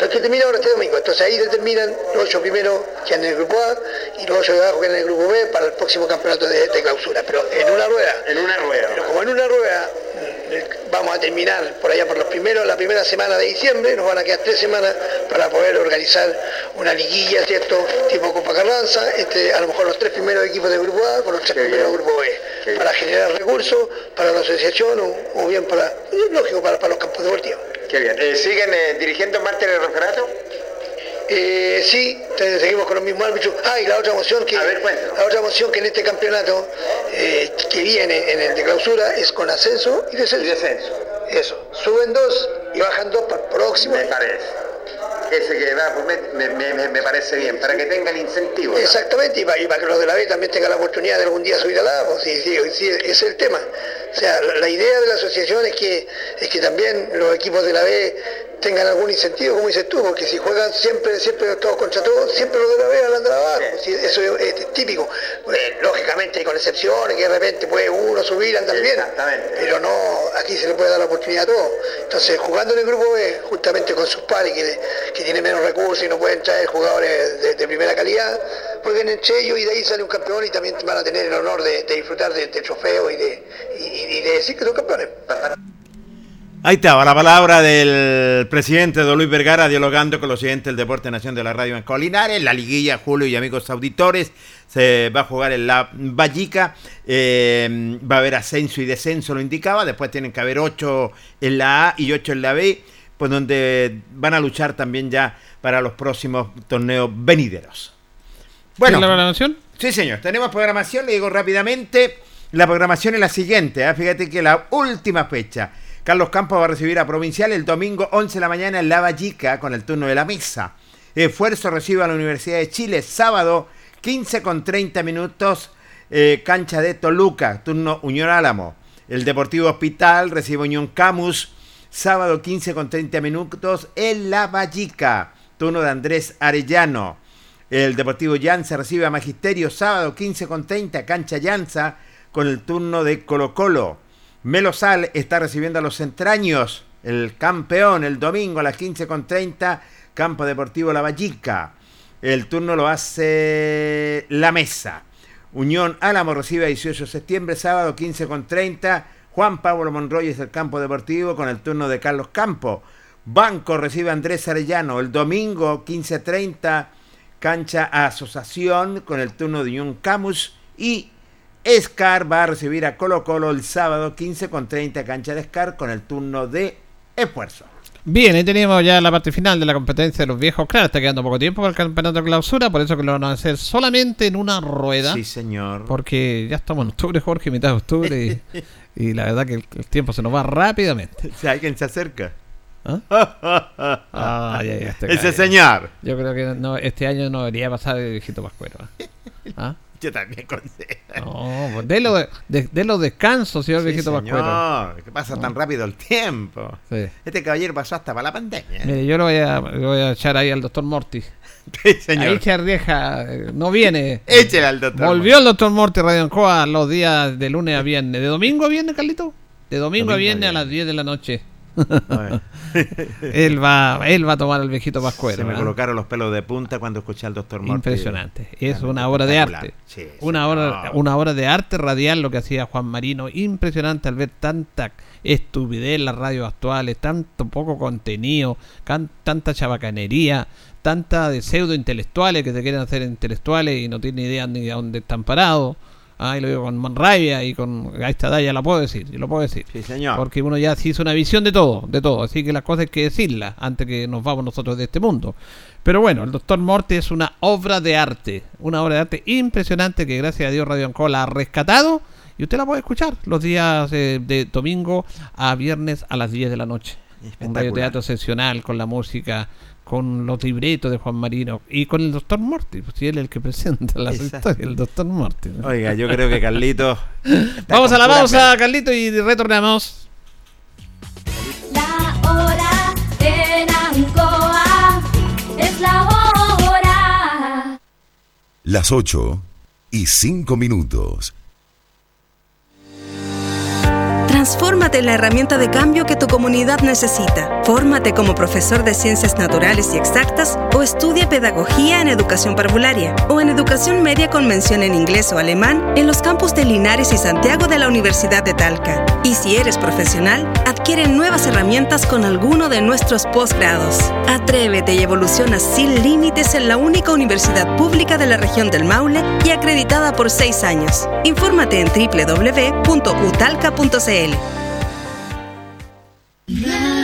Los que terminan ahora este domingo, entonces ahí determinan los ocho primeros que en el grupo A y los ocho de abajo que en el grupo B para el próximo campeonato de, de clausura. Pero en una rueda. En una rueda. Pero como en una rueda mm, vamos a terminar por allá por los primeros, la primera semana de diciembre, nos van a quedar tres semanas para poder organizar una liguilla, ¿cierto? Tipo Copa Carranza, este, a lo mejor los tres primeros equipos de grupo A con los tres primeros de grupo B, para generar recursos para la asociación o, o bien para, lógico, para, para los campos deportivos. Qué bien. Eh, ¿Siguen eh, dirigiendo martes el referato? Eh, sí, seguimos con los mismos árbitros. Ah, y la otra moción que la otra moción que en este campeonato que viene en el de clausura es con ascenso y descenso. Eso, suben dos y bajan dos para el próximo. Me parece. Ese que va, pues, me, me- me- me parece bien, para que tengan incentivo. Exactamente, y para, y para que los de la B también tengan la oportunidad de algún día subir al A, pues sí, sí, sí, ese es el tema. O sea, la, idea de la asociación es que, es que también los equipos de la B tengan algún incentivo, como dices tú, porque si juegan siempre, siempre todos contra todos, siempre los de la B andan abajo, Sí, eso es, es típico. Eh, lógicamente con excepciones, que de repente puede uno subir, andar bien, pero no, aquí se le puede dar la oportunidad a todos. Entonces, jugando en el grupo B, justamente con sus pares que, que tienen menos recursos y no pueden traer jugadores de, de primera calidad, jueguen entre ellos y de ahí sale un campeón y también van a tener el honor de, disfrutar de, de trofeo y de, decir que son campeones. Ahí estaba la palabra del presidente Don Luis Vergara dialogando con los siguientes del Deporte Nación de la Radio en Colinares, la liguilla Julio y amigos auditores, se va a jugar en la Vallica, eh, va a haber ascenso y descenso, lo indicaba, después tienen que haber ocho en la A y ocho en la B, pues donde van a luchar también ya para los próximos torneos venideros. Bueno, ¿Tiene la programación? Sí, señor. Tenemos programación, le digo rápidamente. La programación es la siguiente. ¿eh? Fíjate que la última fecha. Carlos Campos va a recibir a Provincial el domingo 11 de la mañana en La Vallica con el turno de la misa. Esfuerzo recibe a la Universidad de Chile sábado 15 con 30 minutos eh, cancha de Toluca, turno Unión Álamo. El Deportivo Hospital recibe Unión Camus sábado 15 con 30 minutos en La Vallica, turno de Andrés Arellano. El Deportivo Llanza recibe a Magisterio sábado 15 con 30, cancha Llanza, con el turno de Colo Colo. Melosal está recibiendo a los entraños, el campeón, el domingo a las 15 con 30, Campo Deportivo La Vallica. El turno lo hace La Mesa. Unión Álamo recibe a 18 de septiembre, sábado 15 con 30. Juan Pablo Monroy es el campo deportivo con el turno de Carlos Campo. Banco recibe a Andrés Arellano el domingo 15.30 cancha a Asociación con el turno de Unión Camus y Scar va a recibir a Colo Colo el sábado 15 con 30 cancha de Scar con el turno de esfuerzo. Bien, ahí teníamos ya la parte final de la competencia de los viejos. Claro, está quedando poco tiempo para el campeonato de clausura, por eso que lo van a hacer solamente en una rueda. Sí, señor. Porque ya estamos en octubre, Jorge, mitad de octubre, y, y la verdad que el, el tiempo se nos va rápidamente. Si alguien se acerca. Ah, ya, ya, este Ese señor. Yo creo que no, este año no debería pasar el viejito Pascuero. ¿Ah? Yo también considero. No, pues de, de- delo descanso, señor Sí, viejito Pascuero. señor, que pasa tan rápido el tiempo. Sí. Este caballero pasó hasta para la pandemia. Mire, yo lo voy a, lo voy a echar ahí al doctor Morty. Sí, señor. Ahí Charrieja eh, no viene. Échele al doctor Volvió el doctor Morty Radio Ancoa los días de lunes a viernes. ¿De domingo a viernes, Carlito? De domingo, a Domingo a viernes a las 10 de la noche. Él va él va a tomar el viejito Pascuero. Se me ¿ah? colocaron los pelos de punta cuando escuché al doctor Morty. Impresionante. Es una obra de arte. Sí, sí, una, obra, no. una obra de arte radial lo que hacía Juan Marino. Impresionante al ver tanta estupidez en las radios actuales, tanto poco contenido, can- tanta chabacanería, tanta de pseudo intelectuales que se quieren hacer intelectuales y no tienen idea ni de dónde están parados. Ah, y lo digo con rabia y con a esta edad ya la puedo decir, y lo puedo decir. Sí, señor. Porque uno ya se hizo una visión de todo, de todo. Así que las cosas hay que decirlas antes que nos vamos nosotros de este mundo. Pero bueno, el Doctor Morty es una obra de arte. Una obra de arte impresionante que gracias a Dios Radio Ancola ha rescatado. Y usted la puede escuchar los días eh, de domingo a viernes a las 10 de la noche. Un radioteatro excepcional con la música, con los libretos de Juan Marino y con el Doctor Morty. Pues si él es el que presenta las Exacto. historias, el Doctor Morty. ¿no? Oiga, yo creo que Carlito. Vamos a la pausa, Carlito, y retornamos. La hora en Ancoa es la hora. Las 8 y 5 minutos. Transfórmate en la herramienta de cambio que tu comunidad necesita. Fórmate como profesor de ciencias naturales y exactas o estudia pedagogía en educación parvularia o en educación media con mención en inglés o alemán en los campus de Linares y Santiago de la Universidad de Talca. Y si eres profesional, adquiere nuevas herramientas con alguno de nuestros posgrados. Atrévete y evoluciona sin límites en la única universidad pública de la región del Maule y acreditada por seis años. Infórmate en www.utalca.cl. Radio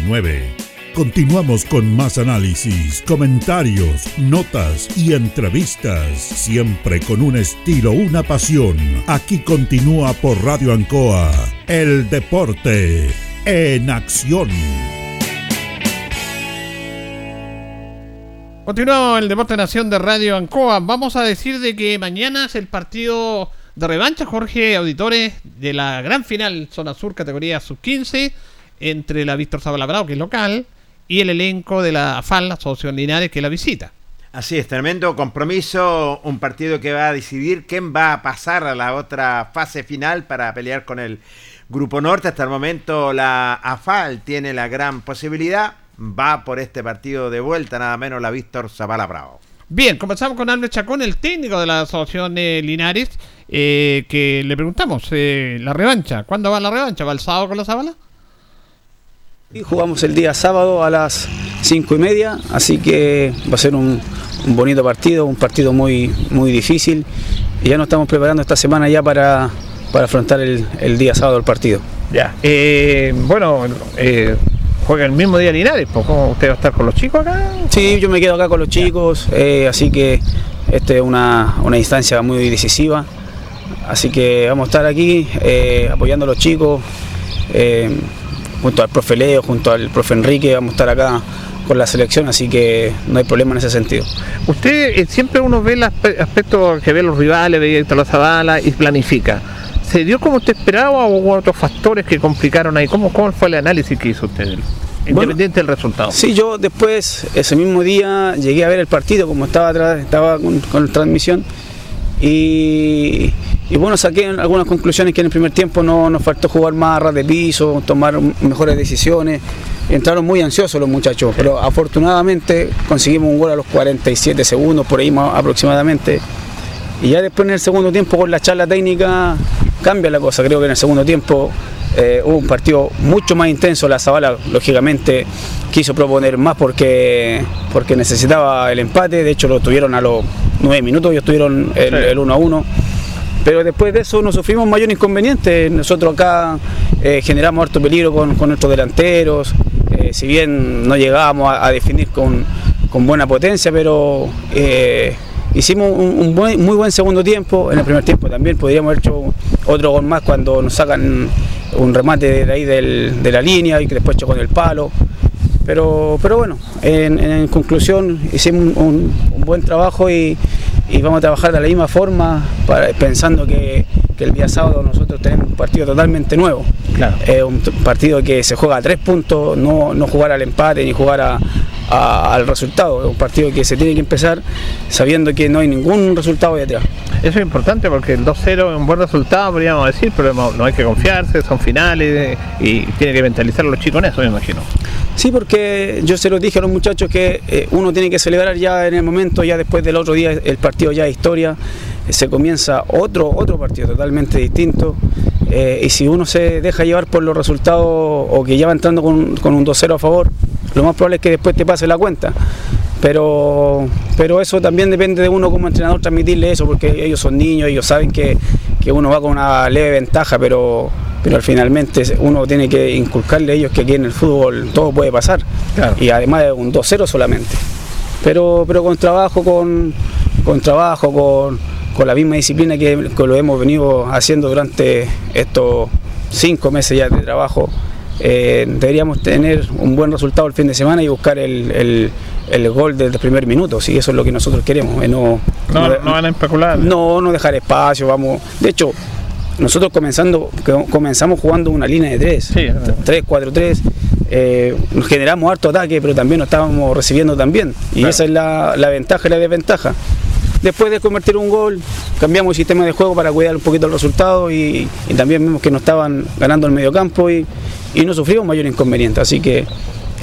479. Continuamos con más análisis, comentarios, notas y entrevistas, siempre con un estilo, una pasión. Aquí continúa por Radio Ancoa, el deporte en acción. Continuamos el Deporte Nación de Radio Ancoa. Vamos a decir de que mañana es el partido de revancha, Jorge Auditores, de la gran final Zona Sur, categoría sub-15, entre la Víctor Zabalabrao, que es local, y el elenco de la FAL, la Asociación Linares, que la visita. Así es, tremendo compromiso, un partido que va a decidir quién va a pasar a la otra fase final para pelear con el Grupo Norte. Hasta el momento la AFAL tiene la gran posibilidad, va por este partido de vuelta, nada menos la Víctor Zavala Bravo. Bien, comenzamos con Albert Chacón, el técnico de la Asociación eh, Linares, eh, que le preguntamos, eh, la revancha, ¿cuándo va la revancha? ¿Va el sábado con la Zabala? Jugamos el día sábado a las cinco y media, así que va a ser un, un bonito partido, un partido muy, muy difícil. Y ya nos estamos preparando esta semana ya para, para afrontar el, el día sábado el partido. Ya. Eh, bueno, eh, juega el mismo día Linares, pues ¿cómo usted va a estar con los chicos acá? Sí, yo me quedo acá con los chicos, eh, así que esta es una, una instancia muy decisiva. Así que vamos a estar aquí eh, apoyando a los chicos, eh, junto al profe Leo, junto al profe Enrique, vamos a estar acá con la selección, así que no hay problema en ese sentido. Usted eh, siempre uno ve el aspe- aspecto que ve los rivales, ve a la Zabala y planifica. ¿Se dio como usted esperaba o hubo otros factores que complicaron ahí? ¿Cómo, cómo fue el análisis que hizo usted? Independiente del resultado. Sí, yo después, ese mismo día, llegué a ver el partido como estaba atrás, estaba con, con transmisión y, bueno, saqué algunas conclusiones que en el primer tiempo no nos faltó jugar más a ras de piso, tomar mejores decisiones. Entraron muy ansiosos los muchachos, pero afortunadamente conseguimos un gol a los 47 segundos, por ahí más aproximadamente. Y ya después en el segundo tiempo con la charla técnica cambia la cosa. Creo que en el segundo tiempo eh, hubo un partido mucho más intenso. La Zabala, lógicamente, quiso proponer más porque, porque necesitaba el empate. De hecho, lo tuvieron a los nueve minutos, ellos tuvieron el, el 1 a 1. Pero después de eso no sufrimos mayor inconveniente. Nosotros acá eh, generamos harto peligro con, con nuestros delanteros. Eh, si bien no llegábamos a, a definir con, con buena potencia, pero hicimos un, un buen- muy buen segundo tiempo. En el primer tiempo también podríamos haber hecho otro gol más cuando nos sacan un remate de ahí del- de la línea y que después chocó en el palo. Pero, pero bueno, en, conclusión hicimos un, buen trabajo y, y vamos a trabajar de la misma forma pensando que, que el día sábado nosotros tenemos un partido totalmente nuevo. Claro. Eh, un partido que se juega a tres puntos, no, no jugar al empate ni jugar a- a- al resultado. Es un partido que se tiene que empezar sabiendo que no hay ningún resultado detrás. Eso es importante porque el 2-0 es un buen resultado, podríamos decir, pero no, hay que confiarse, son finales y tiene que mentalizar a los chicos en eso, me imagino. Sí, porque yo se los dije a los muchachos que eh, uno tiene que celebrar ya en el momento, ya después del otro día el partido ya es historia, se comienza otro, otro partido totalmente distinto. eh, y si uno se deja llevar por los resultados o que ya va entrando con, con un 2-0 a favor, lo más probable es que después te pase la cuenta. Pero, pero eso también depende de uno como entrenador transmitirle eso, porque ellos son niños, ellos saben que, que uno va con una leve ventaja, pero, pero finalmente uno tiene que inculcarle a ellos que aquí en el fútbol todo puede pasar. Y además de un 2-0 solamente. Pero, pero con trabajo, con, con trabajo, con, con la misma disciplina que, que lo hemos venido haciendo durante estos cinco meses ya de trabajo, eh, deberíamos tener un buen resultado el fin de semana y buscar el, el- el gol desde el primer minuto. Sí, eso es lo que nosotros queremos. eh, no, No, no- no van a especular. no, no dejar espacio, vamos. De hecho, nosotros comenzando, comenzamos jugando una línea de tres, tres, cuatro, tres. eh, nos generamos harto ataque, pero también nos estábamos recibiendo también. Y esa es la, la ventaja y la desventaja. Después de convertir un gol, cambiamos el sistema de juego para cuidar un poquito el resultado y, y también vimos que no estaban ganando el medio campo y, y no sufrimos mayor inconveniente. Así que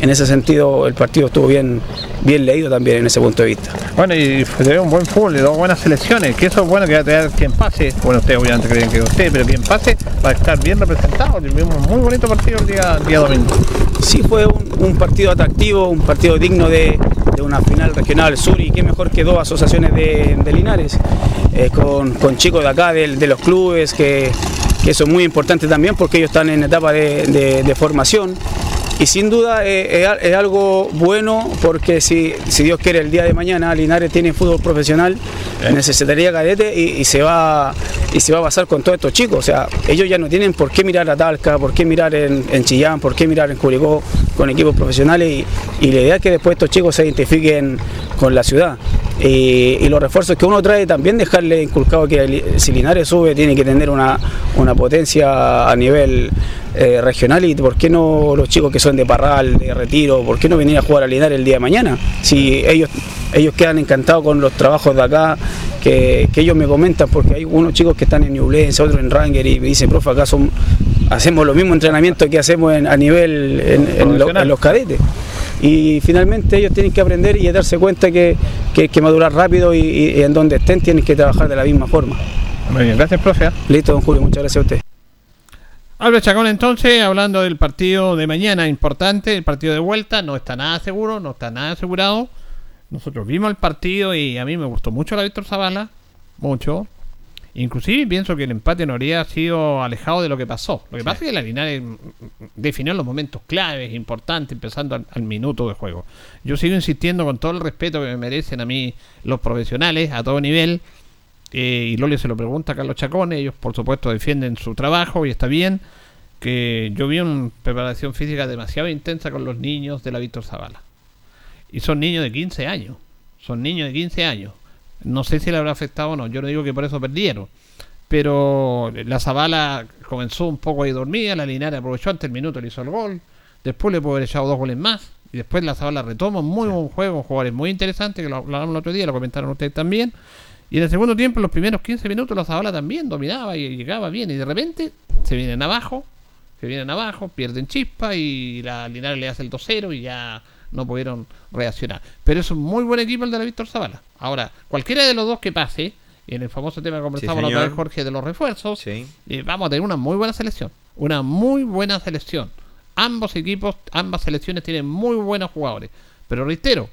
en ese sentido el partido estuvo bien, bien leído también en ese punto de vista. Bueno, y se ve un buen fútbol dos buenas selecciones, que eso es bueno que va a tener quien pase. Bueno, ustedes obviamente creen que usted, pero quien pase va a estar bien representado. Tuvimos un muy bonito partido el día, día domingo. Sí, fue un, un partido atractivo, un partido digno de, de una final regional sur y qué mejor que dos asociaciones de, de Linares, eh, con, con chicos de acá, de, de los clubes, que, que eso es muy importante también porque ellos están en etapa de, de- de formación. Y sin duda eh, es, es algo bueno porque si, si Dios quiere el día de mañana Linares tiene fútbol profesional, necesitaría cadete y, y se va y se va a pasar con todos estos chicos. O sea, ellos ya no tienen por qué mirar a Talca, por qué mirar en, en Chillán, por qué mirar en Curicó con equipos profesionales y, y la idea es que después estos chicos se identifiquen con la ciudad. Y, y los refuerzos que uno trae también dejarle inculcado que si Linares sube tiene que tener una, una potencia a nivel eh, regional y por qué no los chicos que son de Parral, de Retiro, por qué no venir a jugar a Linares el día de mañana. Si ellos, ellos quedan encantados con los trabajos de acá, que, que ellos me comentan, porque hay unos chicos que están en Ñublense, otros en Ranger y me dicen, profe, acá son, hacemos los mismos entrenamientos que hacemos en- a nivel en, en lo- en los cadetes. Y finalmente ellos tienen que aprender y darse cuenta que, que hay que madurar rápido y, y- y en donde estén tienen que trabajar de la misma forma. Muy bien, gracias, profe. Listo, don Julio, muchas gracias a usted. Albert Chacón entonces, hablando del partido de mañana, importante, el partido de vuelta, no está nada seguro, no está nada asegurado. Nosotros vimos el partido y a mí me gustó mucho la Víctor Zavala, mucho. Inclusive pienso que el empate no habría sido alejado de lo que pasó. Lo que pasa es que la Linares mm, definió los momentos claves, importantes, empezando al, al minuto de juego. Yo sigo insistiendo con todo el respeto que me merecen a mí los profesionales a todo nivel. Eh, y Loli se lo pregunta a Carlos Chacón, ellos por supuesto defienden su trabajo y está bien. Que yo vi una preparación física demasiado intensa con los niños de la Víctor Zavala. Y son niños de 15 años. Son niños de 15 años. No sé si le habrá afectado o no. Yo no digo que por eso perdieron. Pero la Zavala comenzó un poco ahí dormida. La Linares aprovechó antes el minuto, le hizo el gol. Después le pudo haber echado dos goles más. Y después la Zavala retoma. Muy buen juego. Jugadores muy interesantes que lo hablaron el otro día. Lo comentaron ustedes también. Y en el segundo tiempo, en los primeros 15 minutos, la Zavala también dominaba y llegaba bien. Y de repente se vienen abajo. Se vienen abajo, pierden chispa y la Linares le hace el 2-0 y ya no pudieron reaccionar. Pero es un muy buen equipo el de la Víctor Zavala. Ahora, cualquiera de los dos que pase, en el famoso tema que conversamos la otra vez, Jorge, de los refuerzos, eh, vamos a tener una muy buena selección. Una muy buena selección. Ambos equipos, ambas selecciones tienen muy buenos jugadores. Pero reitero,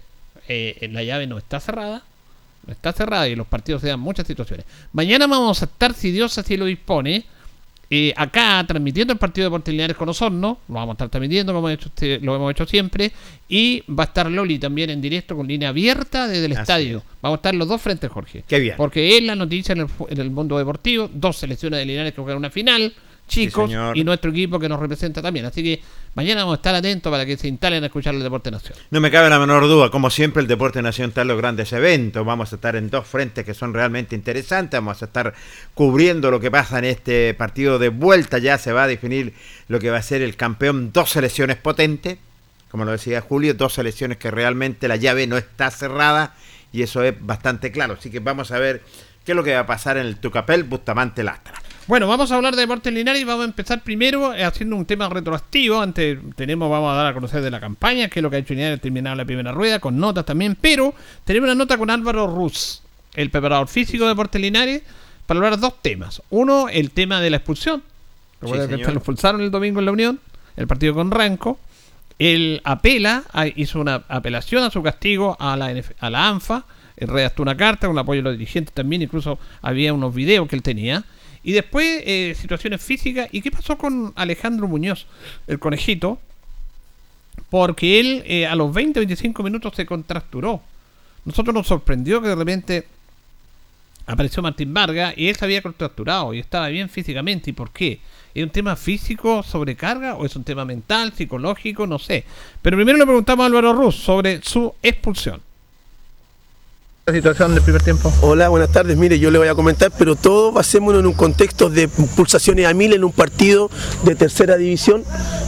eh, la llave no está cerrada. No está cerrada y los partidos se dan muchas situaciones. Mañana vamos a estar, si Dios así lo dispone, eh, acá transmitiendo el partido de Deportes Lineares con Osorno. Lo vamos a estar transmitiendo como hemos hecho usted- lo hemos hecho siempre. Y va a estar Loli también en directo con línea abierta desde el Así estadio. Vamos a estar los dos frentes, Jorge. Qué bien. Porque es la noticia en el, fu- en el mundo deportivo. Dos selecciones de Linares que juegan una final. Chicos. y nuestro equipo que nos representa también. Así que mañana vamos a estar atentos para que se instalen a escuchar el Deporte Nacional. No me cabe la menor duda, como siempre el Deporte Nacional está en los grandes eventos, vamos a estar en dos frentes que son realmente interesantes, vamos a estar cubriendo lo que pasa en este partido de vuelta, ya se va a definir lo que va a ser el campeón, dos selecciones potentes, como lo decía Julio, dos selecciones que realmente la llave no está cerrada y eso es bastante claro, así que vamos a ver qué es lo que va a pasar en el Tucapel Bustamante Lastra. Bueno, vamos a hablar de Deportes Linares y vamos a empezar primero eh, haciendo un tema retroactivo. Antes tenemos, vamos a dar a conocer de la campaña, que es lo que ha hecho Linares terminar la primera rueda, con notas también, pero tenemos una nota con Álvaro Ruz, el preparador físico de Deportes Linares, para hablar de dos temas. Uno, el tema de la expulsión. Recuerda que señor. lo expulsaron el domingo en la Unión, el partido con Ranco. Él apela, hizo una apelación a su castigo a la, a la ANFA, él redactó una carta con apoyo de los dirigentes también, incluso había unos videos que él tenía. Y después eh, situaciones físicas. ¿Y qué pasó con Alejandro Muñoz, el conejito? Porque él eh, a los 20-25 minutos se contracturó. Nosotros nos sorprendió que de repente apareció Martín Vargas y él se había contracturado y estaba bien físicamente. ¿Y por qué? ¿Es un tema físico, sobrecarga o es un tema mental, psicológico? No sé. Pero primero le preguntamos a Álvaro Ruz sobre su expulsión. La situación del primer tiempo? Hola, buenas tardes. Mire, yo le voy a comentar, pero todo basémonos en un contexto de pulsaciones a mil en un partido de tercera división,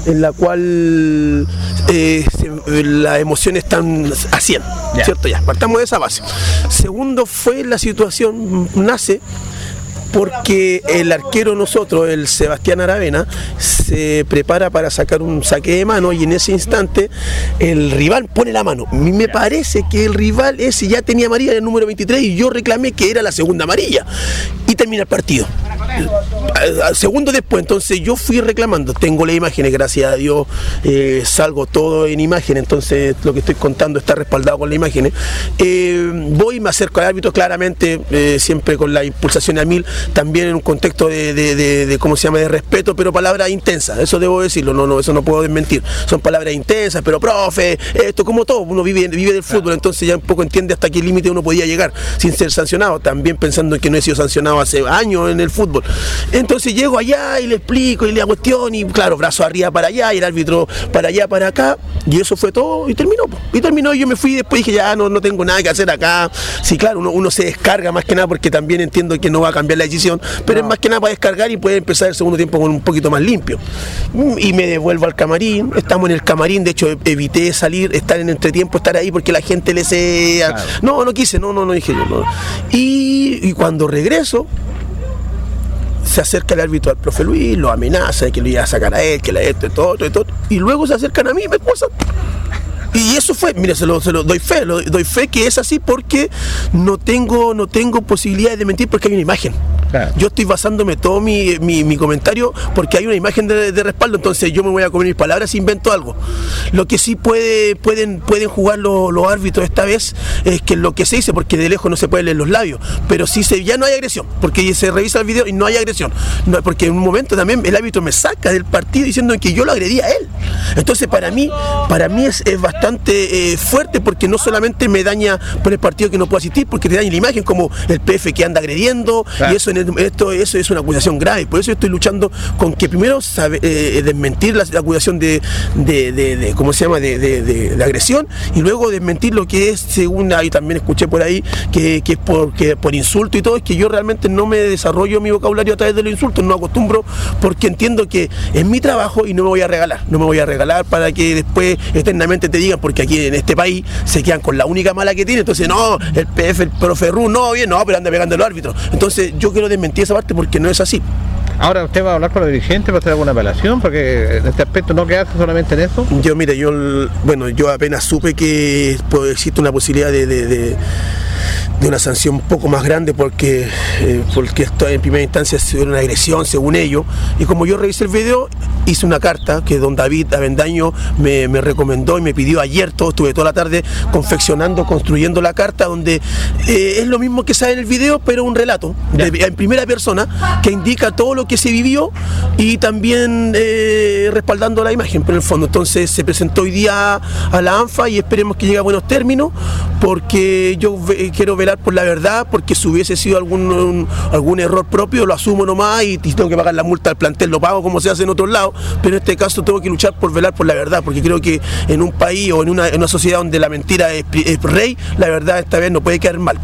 en la cual eh, se- las emociones están a 100, ¿cierto? Ya, partamos de esa base. Segundo fue la situación, nace porque el arquero nosotros, el Sebastián Aravena, se prepara para sacar un saque de mano y en ese instante el rival pone la mano. Me parece que el rival ese ya tenía amarilla en el número 23 y yo reclamé que era la segunda amarilla. Y termina el partido. Segundo después, entonces yo fui reclamando, tengo las imágenes, gracias a Dios, eh, salgo todo en imagen, entonces lo que estoy contando está respaldado con las imágenes. Eh, voy y me acerco al árbitro claramente, eh, siempre con la impulsación a mil, también en un contexto de, de- de- de, ¿cómo se llama?, de respeto, pero palabras intensas, eso debo decirlo, no, no, eso no puedo desmentir. Son palabras intensas, pero profe, esto como todo, uno vive, vive del fútbol, entonces ya un poco entiende hasta qué límite uno podía llegar sin ser sancionado, también pensando en que no he sido sancionado hace años en el fútbol. Entonces llego allá y le explico y le hago cuestión y claro, brazo arriba para allá y el árbitro para allá, para acá, y eso fue todo y terminó. Y terminó y yo me fui y después dije ya no, no tengo nada que hacer acá. Sí, claro, uno, uno se descarga más que nada porque también entiendo que no va a cambiar la decisión, pero es más que nada para descargar y puede empezar el segundo tiempo con un poquito más limpio. Mm, Y me devuelvo al camarín, estamos en el camarín, de hecho evité salir, estar en entretiempo, estar ahí porque la gente le sea... No, no quise, no, no, no dije yo. no. Y, y cuando regreso, se acerca el árbitro al profe Luis, lo amenaza de que lo iba a sacar a él, que la esto, todo, todo, todo. Y luego se acercan a mí y me acusan. Y eso fue, mire, se lo, se lo doy fe, lo, doy fe que es así porque no tengo, no tengo posibilidades de mentir porque hay una imagen. Yo estoy basándome todo mi, mi- mi comentario porque hay una imagen de, de respaldo, entonces yo me voy a comer mis palabras e invento algo. Lo que sí puede, pueden, pueden jugar los, los árbitros esta vez es que lo que se dice, porque de lejos no se puede leer los labios, pero sí se, ya no hay agresión, porque se revisa el video y no hay agresión. No, porque en un momento también el árbitro me saca del partido diciendo que yo lo agredí a él. Entonces para mí, para mí es, es bastante eh, fuerte porque no solamente me daña por el partido que no puedo asistir, porque te daña la imagen como el PF que anda agrediendo y eso, en el- esto, eso es una acusación grave. Por eso yo estoy luchando con que primero sabe- eh, desmentir la, la acusación de, de, de- de- ¿cómo se llama?, de, agresión y luego desmentir lo que es, según ahí también escuché por ahí, que, que es por, que por insulto y todo, es que yo realmente no me desarrollo mi vocabulario a través de los insultos, no acostumbro porque entiendo que es mi trabajo y no me voy a regalar, no me voy a regalar para que después eternamente te digan, porque aquí en este país se quedan con la única mala que tiene, entonces no, el PF, el profe Ru, no, bien, no, pero anda pegando el árbitro. Entonces yo quiero desmentir esa parte porque no es así. Ahora usted va a hablar con los dirigentes para hacer alguna apelación, porque en este aspecto no quedarse solamente en eso. Yo, mire, yo, bueno, yo apenas supe que pues, existe una posibilidad de, de- de- de una sanción un poco más grande porque, eh, porque esto en primera instancia es una agresión, según ellos. Y como yo revisé el video, hice una carta que don David Avendaño me, me recomendó y me pidió ayer, todo, estuve toda la tarde confeccionando, construyendo la carta, donde eh, es lo mismo que sale en el video, pero un relato de- en primera persona que indica todo lo que se vivió y también eh, respaldando la imagen, pero en el fondo. Entonces se presentó hoy día a la ANFA y esperemos que llegue a buenos términos, porque yo ve- quiero velar por la verdad, porque si hubiese sido algún, un- algún error propio, lo asumo nomás y, y tengo que pagar la multa al plantel, lo pago como se hace en otros lados, pero en este caso tengo que luchar por velar por la verdad, porque creo que en un país o en una, en una sociedad donde la mentira es, rey, la verdad esta vez no puede quedar mal.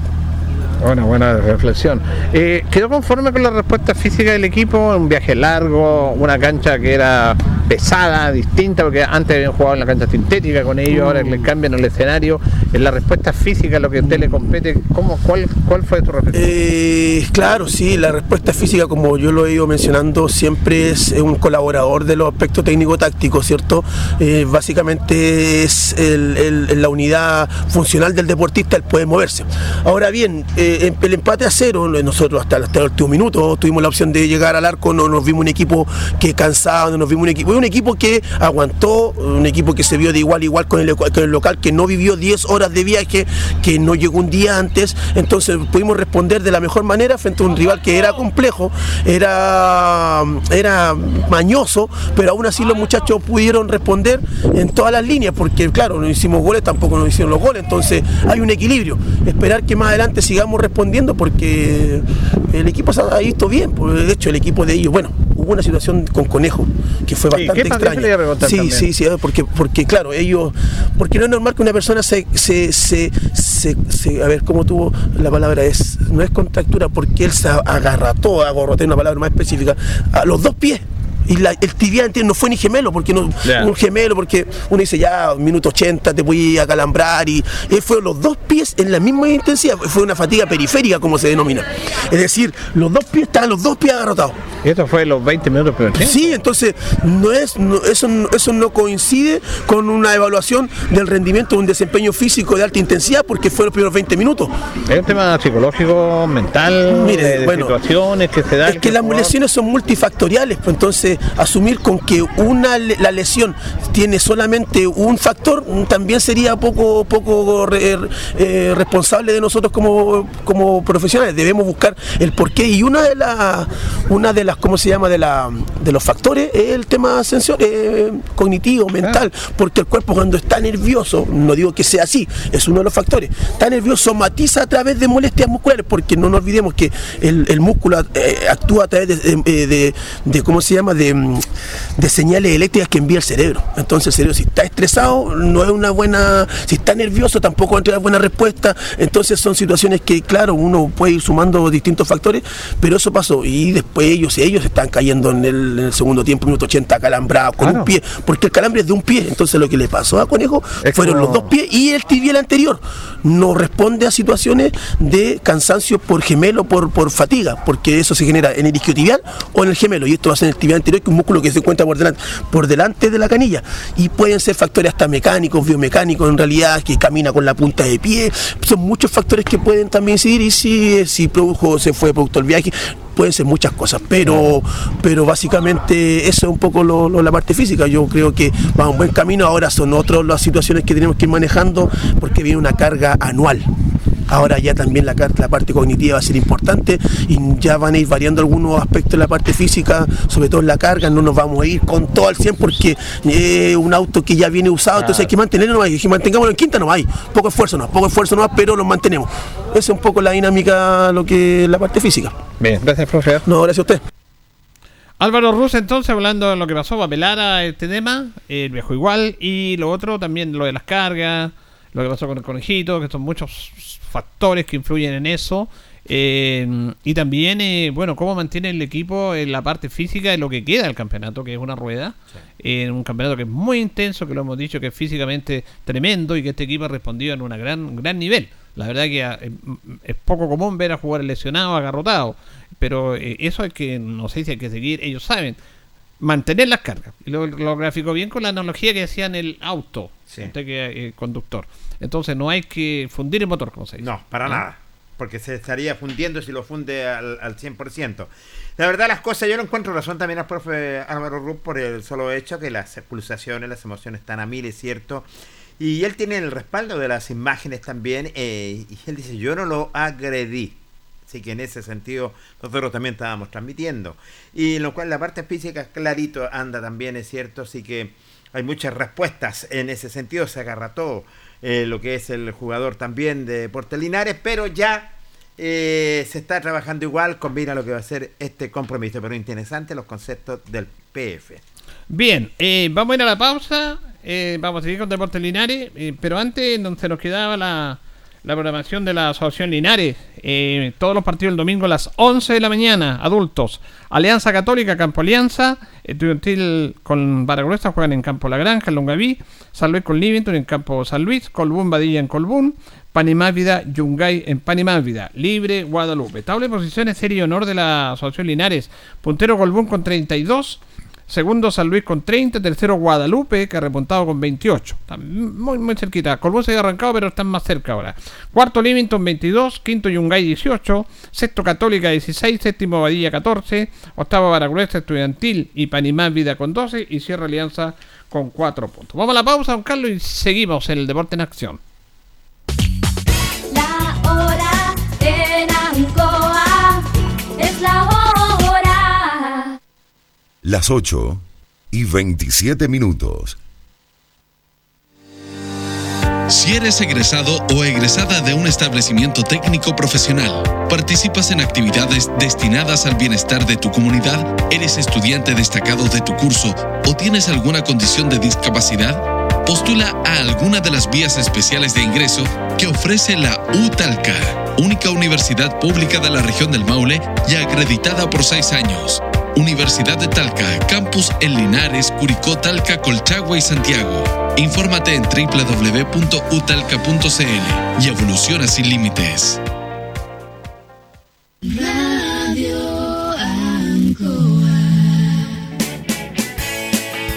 Buena, buena reflexión. Eh, ¿Quedó conforme con la respuesta física del equipo? Un viaje largo, una cancha que era pesada, distinta, porque antes habían jugado en la cancha sintética con ellos, ahora le cambian el escenario. En la respuesta física, lo que a usted le compete, ¿cómo, cuál, ¿cuál fue tu reflexión? Eh, claro, sí, la respuesta física, como yo lo he ido mencionando, siempre es un colaborador de los aspectos técnico-tácticos, ¿cierto? Eh, básicamente es el- el- la unidad funcional del deportista, el poder moverse. Ahora bien, eh, en- el empate a cero, nosotros hasta, hasta el último minuto. Tuvimos la opción de llegar al arco, no nos vimos un equipo que cansado, no nos vimos un equipo, un equipo que aguantó, un equipo que se vio de igual a igual con el, con el local, que no vivió 10 horas de viaje, que no llegó un día antes, entonces pudimos responder de la mejor manera frente a un rival que era complejo, era, era mañoso, pero aún así los muchachos pudieron responder en todas las líneas, porque claro, no hicimos goles, tampoco nos hicieron los goles, entonces hay un equilibrio. Esperar que más adelante sigamos respondiendo porque el equipo se ha visto bien, porque de hecho el equipo de ellos, bueno, hubo una situación con Conejo que fue Sí, bastante a extraña. Sí, también. sí, sí, porque, porque claro, ellos, porque no es normal que una persona se, se, se, se- se- a ver, ¿cómo tuvo la palabra? es No es contractura, porque él se agarrató, agarroté una palabra más específica, a los dos pies. Y la- el tibial entero no fue ni gemelo, porque no, un gemelo, porque uno dice ya, minuto 80 te voy a calambrar y él fue los dos pies en la misma intensidad, fue una fatiga periférica como se denomina. Es decir, los dos pies estaban los dos pies agarrotados. Esto fue los 20 minutos primer tiempo. Sí, entonces no es, no- eso, no- eso no coincide con una evaluación del rendimiento de un desempeño físico de alta intensidad porque fue los primeros 20 minutos. Es un tema psicológico, mental, Mire, de, de bueno, situaciones que se dan. Es que las lesiones son multifactoriales, pues entonces asumir con que una la lesión tiene solamente un factor también sería poco poco re- eh, responsable de nosotros como, como profesionales. Debemos buscar el porqué y una de las una de las cómo se llama de la de los factores es el tema sensor, eh, cognitivo, mental, porque el cuerpo cuando está nervioso, no digo que sea así, es uno de los factores. Está nervioso, somatiza a través de molestias musculares, porque no nos olvidemos que el, el músculo eh, actúa a través de, de- de- de, ¿cómo se llama? De, mm, de señales eléctricas que envía el cerebro. Entonces el cerebro si está estresado no es una buena, si está nervioso tampoco va a entregar buena respuesta. Entonces son situaciones que claro, uno puede ir sumando distintos factores, pero eso pasó y después ellos ellos están cayendo en el, en el segundo tiempo, minuto 80 calambrados con un pie, porque el calambre es de un pie. Entonces lo que le pasó a Conejo fueron como- los dos pies y el tibial anterior. No responde a situaciones de cansancio por gemelo, por, por fatiga, porque eso se genera en el isquiotibial o en el gemelo. Y esto va a ser en el tibial anterior, que es un músculo que se encuentra por delante, por delante de la canilla. Y pueden ser factores hasta mecánicos, biomecánicos en realidad, que camina con la punta de pie. Son muchos factores que pueden también incidir y si, si produjo, se fue producto del viaje, pueden ser muchas cosas, pero, pero básicamente eso es un poco lo- lo- la parte física. Yo creo que va un buen camino. Ahora son otras las situaciones que tenemos que ir manejando porque viene una carga anual. Ahora ya también la, parte cognitiva va a ser importante y ya van a ir variando algunos aspectos de la parte física, sobre todo en la carga, no nos vamos a ir con todo al 100 porque es un auto que ya viene usado, entonces hay que mantenerlo, no hay, que mantengámoslo en quinta no hay, poco esfuerzo no, poco esfuerzo no, pero lo mantenemos. Esa es un poco la dinámica, lo que es la parte física. Bien, gracias, profe. No, gracias a usted. Álvaro Ruz, entonces, hablando de lo que pasó, va a apelar a este tema, el viejo igual, y lo otro también, lo de las cargas, lo que pasó con el conejito, que son muchos factores que influyen en eso. eh, y también, eh, bueno, cómo mantiene el equipo en la parte física de lo que queda del campeonato, que es una rueda. En un campeonato que es muy intenso, que lo hemos dicho, que es físicamente tremendo y que este equipo ha respondido en un gran, gran nivel. La verdad que eh, es poco común ver a jugar lesionado, agarrotado. Pero eh, eso es que, no sé si hay que seguir, ellos saben mantener las cargas. Y lo, lo graficó bien con la analogía que hacían el auto, usted que eh, conductor. Entonces no hay que fundir el motor, como se dice. No, para ¿Ah? nada. Porque se estaría fundiendo si lo funde al, al 100%. La verdad, las cosas, yo no encuentro razón también al profe Álvaro Rupp por el solo hecho que las pulsaciones, las emociones están a mil, es cierto. Y él tiene el respaldo de las imágenes también. eh, y él dice: Yo no lo agredí. Así que en ese sentido, nosotros también estábamos transmitiendo. Y lo cual la parte física, clarito, anda también, es cierto. Así que hay muchas respuestas en ese sentido. Se agarra todo eh, lo que es el jugador también de Portelinares, pero ya eh, se está trabajando igual. Combina lo que va a ser este compromiso. Pero interesante los conceptos del PF. Bien, eh, vamos a ir a la pausa. Eh, vamos a seguir con Deportes Linares. eh, pero antes, donde nos quedaba la, la programación de la Asociación Linares. eh, todos los partidos el domingo a las 11 de la mañana, adultos. Alianza Católica, Campo Alianza. Estudiantil con Baragruesa juegan en Campo La Granja, en Longaví. San Luis con Livingston en Campo San Luis. Colbún Badilla en Colbún. Panimávida, Yungay en Panimávida. Libre, Guadalupe. Tabla de posiciones, serie y honor de la Asociación Linares. Puntero Colbún con 32. Segundo San Luis con 30, tercero Guadalupe, que ha repuntado con 28. Está muy, muy cerquita. Colbún se había arrancado, pero están más cerca ahora. Cuarto Livington 22, quinto Yungay 18, sexto Católica 16, séptimo Badilla 14, octavo Baragruesa Estudiantil y Panimá Vida con 12 y cierra Alianza con 4 puntos. Vamos a la pausa, don Carlos, y seguimos en el Deporte en Acción. Las 8 y 27 minutos. Si eres egresado o egresada de un establecimiento técnico profesional, participas en actividades destinadas al bienestar de tu comunidad, eres estudiante destacado de tu curso o tienes alguna condición de discapacidad, postula a alguna de las vías especiales de ingreso que ofrece la UTALCA, única universidad pública de la región del Maule y acreditada por seis años. Universidad de Talca, campus en Linares, Curicó, Talca, Colchagua y Santiago. Infórmate en www.utalca.cl y evoluciona sin límites.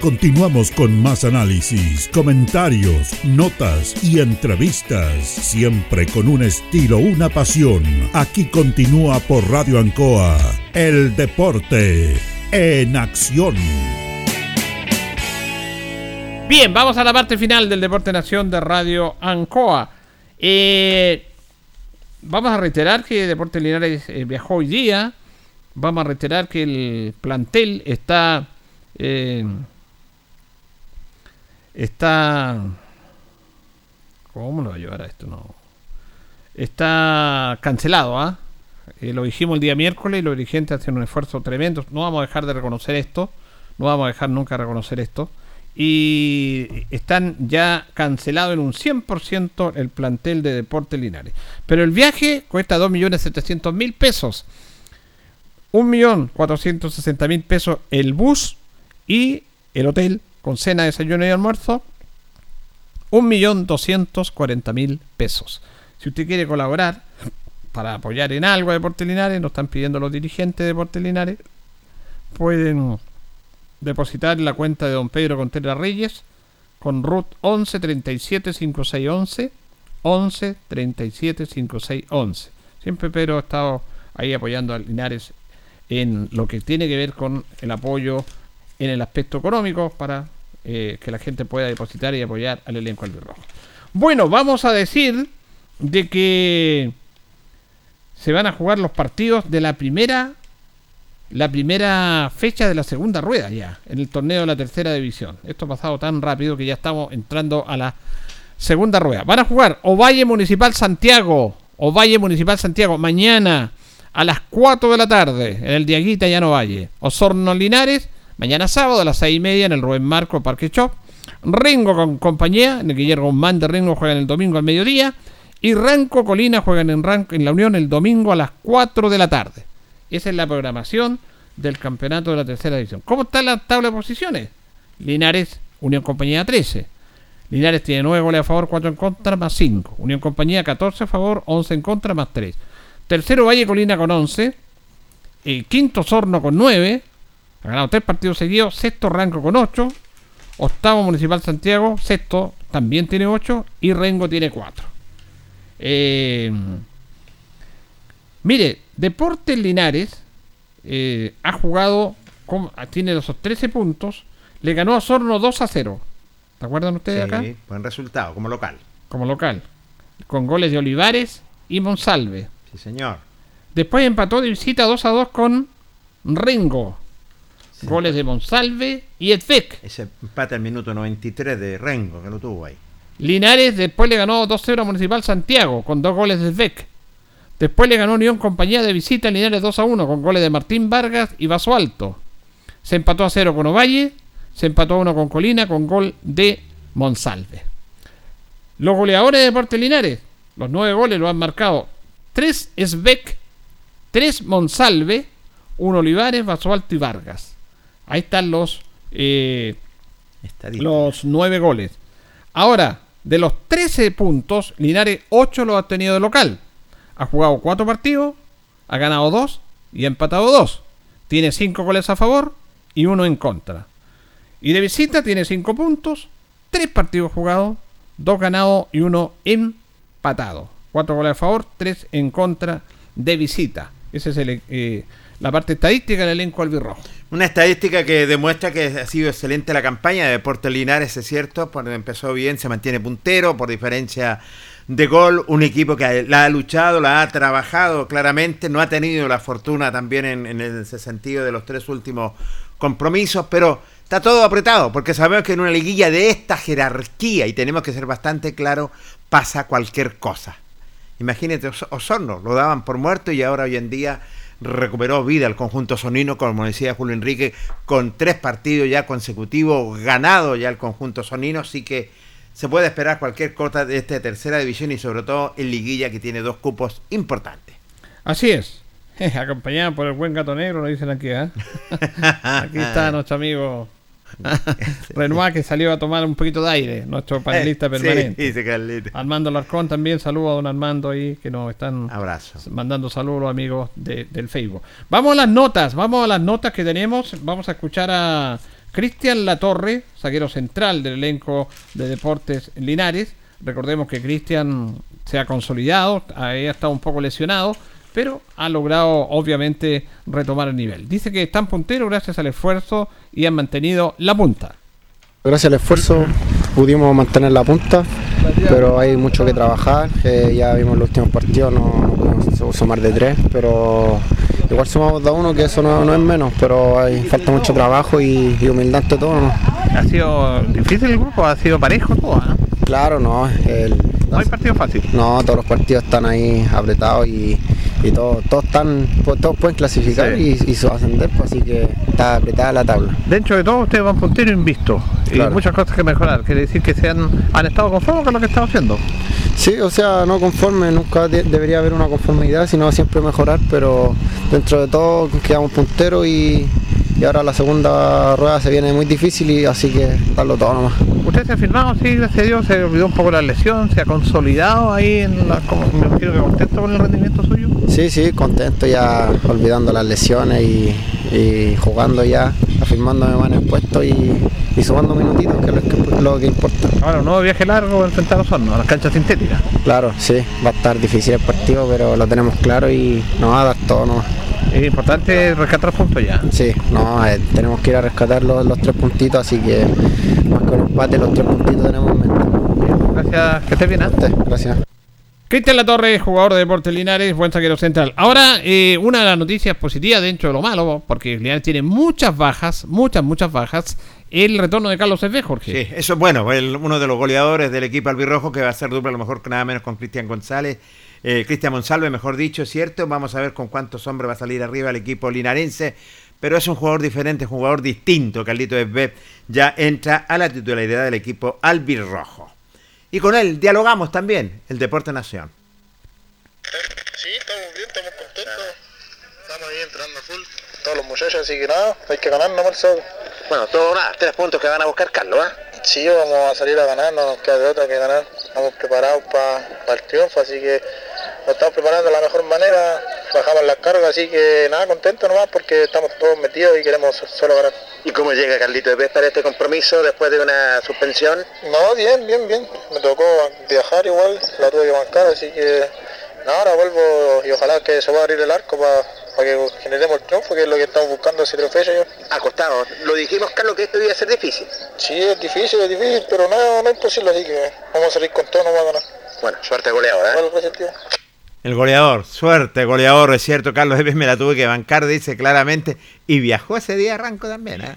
Continuamos con más análisis, comentarios, notas y entrevistas, siempre con un estilo, una pasión. Aquí continúa por Radio Ancoa, el deporte en acción. Bien, vamos a la parte final del Deporte Nación de Radio Ancoa. Eh, vamos a reiterar que Deporte Linares eh, viajó hoy día. Vamos a reiterar que el plantel está. Eh, está. ¿Cómo lo va a llevar a esto? No. Está cancelado, ¿ah? Eh, lo dijimos el día miércoles y los dirigentes hacen un esfuerzo tremendo. No vamos a dejar de reconocer esto. No vamos a dejar nunca de reconocer esto. Y están ya cancelados en un 100% el plantel de Deportes Linares. Pero el viaje cuesta 2.700.000 pesos. 1.460.000 pesos el bus y el hotel con cena, desayuno y almuerzo. 1.240.000 pesos. Si usted quiere colaborar para apoyar en algo a Deportes Linares, nos están pidiendo los dirigentes de Deportes Linares, pueden depositar en la cuenta de don Pedro Contreras Reyes con RUT 11 37 56 11 11 37 56 11. Siempre Pedro ha estado ahí apoyando a Linares en lo que tiene que ver con el apoyo en el aspecto económico para eh, que la gente pueda depositar y apoyar al elenco albirrojo. Bueno, vamos a decir de que se van a jugar los partidos de la primera la primera fecha de la segunda rueda ya en el torneo de la tercera división. Esto ha pasado tan rápido que ya estamos entrando a la segunda rueda. Van a jugar Ovalle Municipal Santiago, Ovalle Municipal Santiago mañana a las 4 de la tarde en el Diaguita Llano Valle. Osorno Linares mañana sábado a las 6 y media en el Rubén Marco Parque Shop. Ringo con compañía, en el Guillermo Guzmán de Ringo juegan el domingo al mediodía. Y Ranco Colina juegan en, Ranco, en la Unión el domingo a las 4 de la tarde. Esa es la programación del campeonato de la tercera división. ¿Cómo está la tabla de posiciones? Linares, Unión Compañía 13. Linares tiene 9 goles a favor, 4 en contra, más 5. Unión Compañía 14 a favor, 11 en contra, más 3. Tercero Valle Colina con 11. Eh, quinto Sorno con 9. Ha ganado 3 partidos seguidos. Sexto Ranco con 8. Octavo Municipal Santiago. Sexto también tiene 8. Y Rengo tiene 4. Eh, mire, Deportes Linares eh, ha jugado, con- tiene esos 13 puntos, le ganó a Sorno 2 a 0. ¿Se acuerdan ustedes acá? Sí, buen resultado, como local. Como local. Con goles de Olivares y Monsalve. Sí, señor. Después empató de visita 2 a 2 con Ringo. Goles de Monsalve y Edvec. Ese empate al minuto 93 de Rengo, que lo tuvo ahí. Linares después le ganó 2-0 a Municipal Santiago con dos goles de Beck. Después le ganó Unión Compañía de visita a Linares 2 a 1 con goles de Martín Vargas y Vaso Alto. Se empató a 0 con Ovalle. Se empató a 1 con Colina con gol de Monsalve. Los goleadores de Deportes Linares. Los nueve goles lo han marcado 3 Esbeck, 3 Monsalve, 1 Olivares, Vaso Alto y Vargas. Ahí están los, eh, los nueve goles. Ahora, de los 13 puntos, Linares 8 lo ha obtenido de local. Ha jugado 4 partidos, ha ganado 2 y ha empatado 2. Tiene 5 goles a favor y 1 en contra. Y de visita tiene 5 puntos, 3 partidos jugados, 2 ganados y 1 empatado. 4 goles a favor, 3 en contra de visita. Esa es el, eh, la parte estadística del elenco albirrojo. Una estadística que demuestra que ha sido excelente la campaña de Deportes Linares, es cierto, porque empezó bien, se mantiene puntero por diferencia de gol, un equipo que la ha luchado, la ha trabajado claramente, no ha tenido la fortuna también en, en ese sentido de los tres últimos compromisos, pero está todo apretado, porque sabemos que en una liguilla de esta jerarquía, y tenemos que ser bastante claros, pasa cualquier cosa. Imagínate, Os- Osorno lo daban por muerto y ahora hoy en día recuperó vida el conjunto sonino, como decía Julio Enrique, con tres partidos ya consecutivos ganado ya el conjunto sonino, así que se puede esperar cualquier cosa de esta tercera división y sobre todo en liguilla que tiene dos cupos importantes. Así es. Acompañada por el buen gato negro, lo dicen aquí. ¿eh? aquí está nuestro amigo Renoir, que salió a tomar un poquito de aire, nuestro panelista Eh, sí, permanente. dice Carlito. Armando Larcón también, saludo a don Armando ahí, que nos están Abrazo. mandando saludos amigos de- del Facebook. Vamos a las notas, vamos a las notas que tenemos. Vamos a escuchar a Cristian Latorre, zaguero central del elenco de Deportes Linares. Recordemos que Cristian se ha consolidado, ha estado un poco lesionado, pero ha logrado obviamente retomar el nivel. Dice que están punteros gracias al esfuerzo y han mantenido la punta. Gracias al esfuerzo pudimos mantener la punta, pero hay mucho que trabajar. eh, ya vimos los últimos partidos, no, no pudimos sumar de tres, pero igual sumamos de a uno, que eso no, no es menos, pero hay, falta mucho trabajo y, y humildad ante todo. ¿no? ¿Ha sido difícil el grupo? ¿Ha sido parejo todo? ah? Claro, no. el- No hay partido fácil. no, todos los partidos están ahí apretados y, y todos, todos, están, pues, todos pueden clasificar y, y su- ascender, pues, así que está apretada la tabla. Dentro de todo, ustedes van puntero invisto. Y Claro. muchas cosas que mejorar. Quiere decir que se han, han estado conformes con lo que están haciendo. Sí, o sea, no conforme, nunca de- debería haber una conformidad, sino siempre mejorar, pero dentro de todo quedamos punteros y, y ahora la segunda rueda se viene muy difícil y así que darlo todo nomás. Usted se ha firmado, sí, gracias a Dios, se olvidó un poco la lesión, se ha consolidado ahí en la, como, me imagino que contento con el rendimiento suyo. Sí, sí, contento ya olvidando las lesiones y, y jugando ya, afirmándome más en el puesto y, y sumando minutitos, que es lo que, lo que importa. Ahora, un nuevo viaje largo enfrentar a Osorno, a las canchas sintéticas. Claro, sí, va a estar difícil el partido, pero lo tenemos claro y nos va a dar todo nomás. Es importante rescatar puntos ya. Sí, no, eh, tenemos que ir a rescatar los, los tres puntitos, así que más que un empate, los tres puntitos tenemos en mente. Gracias, que estés bien. ¿ah? Gracias. Cristian Latorre, jugador de Deportes Linares, buen saquero central. Ahora, eh, una de las noticias positivas dentro de lo malo, porque Linares tiene muchas bajas, muchas, muchas bajas, el retorno de Carlos F. Jorge. Sí, eso es bueno. el- uno de los goleadores del equipo albirrojo que va a ser dupla a lo mejor nada menos con Cristian González. Eh, Cristian Monsalve, mejor dicho, ¿cierto? Vamos a ver con cuántos hombres va a salir arriba el equipo linarense. Pero es un jugador diferente, un jugador distinto. Carlito Esbet ya entra a la titularidad del equipo albirrojo. Y con él dialogamos también, el Deporte Nación. Sí, estamos bien, estamos contentos. Estamos ahí entrando a full. Todos los muchachos, así que nada, hay que ganar nomás el sábado. Bueno, todo nada, tres puntos que van a buscar Carlos, ¿ah? Sí, vamos a salir a ganar, no nos queda de otra que ganar. Estamos preparados para el triunfo, así que nos estamos preparando de la mejor manera. Bajamos las cargas, así que nada, contentos nomás porque estamos todos metidos y queremos solo ganar. ¿Y cómo llega Carlito de Pez para este compromiso después de una suspensión? No, bien, bien, bien. Me tocó viajar igual, la tuve que bancar, así que nada, ahora vuelvo y ojalá que se pueda abrir el arco para que generemos el triunfo, que es lo que estamos buscando fechas ya. Acostado, lo dijimos Carlos que esto iba a ser difícil. Sí, es difícil, es difícil, pero nada, no es imposible, así que vamos a salir con todo, no va a ganar. Bueno, suerte goleador, ¿eh? Bueno, gracias, tío. El goleador, suerte, goleador, es cierto, Carlos Esbet me la tuve que bancar, dice claramente. Y viajó ese día a Ranco también, ¿eh?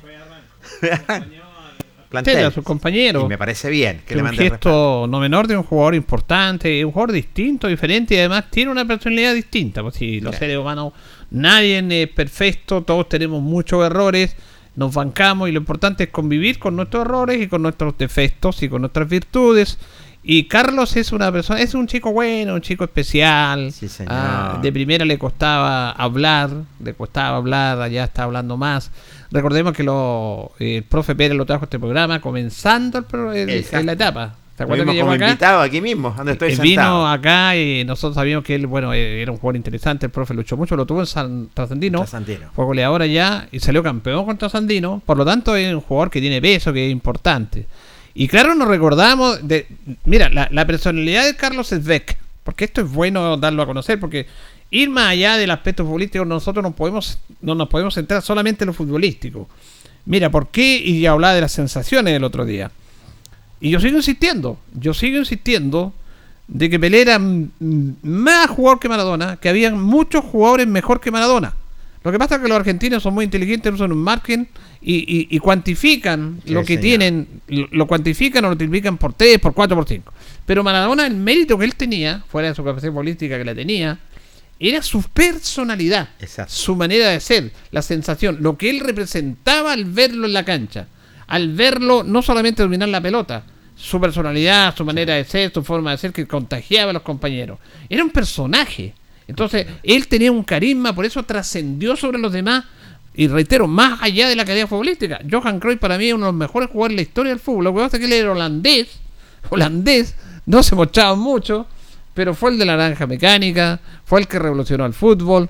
A su compañero. Y me parece bien que Que le un mande el gesto no menor de un jugador importante, un jugador distinto, diferente y además tiene una personalidad distinta. Pues si los Sí. seres humanos, nadie es perfecto, todos tenemos muchos errores, nos bancamos y lo importante es convivir con nuestros errores y con nuestros defectos y con nuestras virtudes. Y Carlos es una persona, es un chico bueno, un chico especial. señor. Ah, de primera le costaba hablar, le costaba hablar, allá está hablando más. Recordemos que lo, el profe Pérez lo trajo a este programa comenzando el pro- el- Exacto. la etapa. ¿Se Lo acuerdan vimos que llegó como acá? invitado aquí mismo, donde estoy Él sentado. vino acá y nosotros sabíamos que él, bueno, eh, era un jugador interesante, el profe luchó mucho, lo tuvo en San Trasandino, Trasandino. fue goleador allá y salió campeón contra Sandino, por lo tanto es un jugador que tiene peso, que es importante. Y claro, nos recordamos de, mira, la, personalidad de Carlos Esbeck, porque esto es bueno darlo a conocer, porque ir más allá del aspecto futbolístico, nosotros no podemos, no nos podemos centrar solamente en lo futbolístico. Mira, ¿por qué? Y ya hablaba de las sensaciones del otro día. Y yo sigo insistiendo, yo sigo insistiendo de que Pelé era más jugador que Maradona, que había muchos jugadores mejor que Maradona. Lo que pasa es que los argentinos son muy inteligentes, usan un margen y, y- y cuantifican Sí, lo que señor. tienen, lo, lo cuantifican o lo multiplican por 3, por 4, por 5. Pero Maradona, el mérito que él tenía, fuera de su capacidad política que la tenía, era su personalidad, su manera de ser, la sensación, lo que él representaba al verlo en la cancha, al verlo no solamente dominar la pelota, su personalidad, su manera de ser, su forma de ser que contagiaba a los compañeros. Era un personaje. Entonces, él tenía un carisma, por eso trascendió sobre los demás. Y reitero, más allá de la calidad futbolística. Johan Cruyff para mí es uno de los mejores jugadores de la historia del fútbol. Lo que pasa es que él era holandés, holandés, no se mochaba mucho, pero fue el de la naranja mecánica, fue el que revolucionó el fútbol,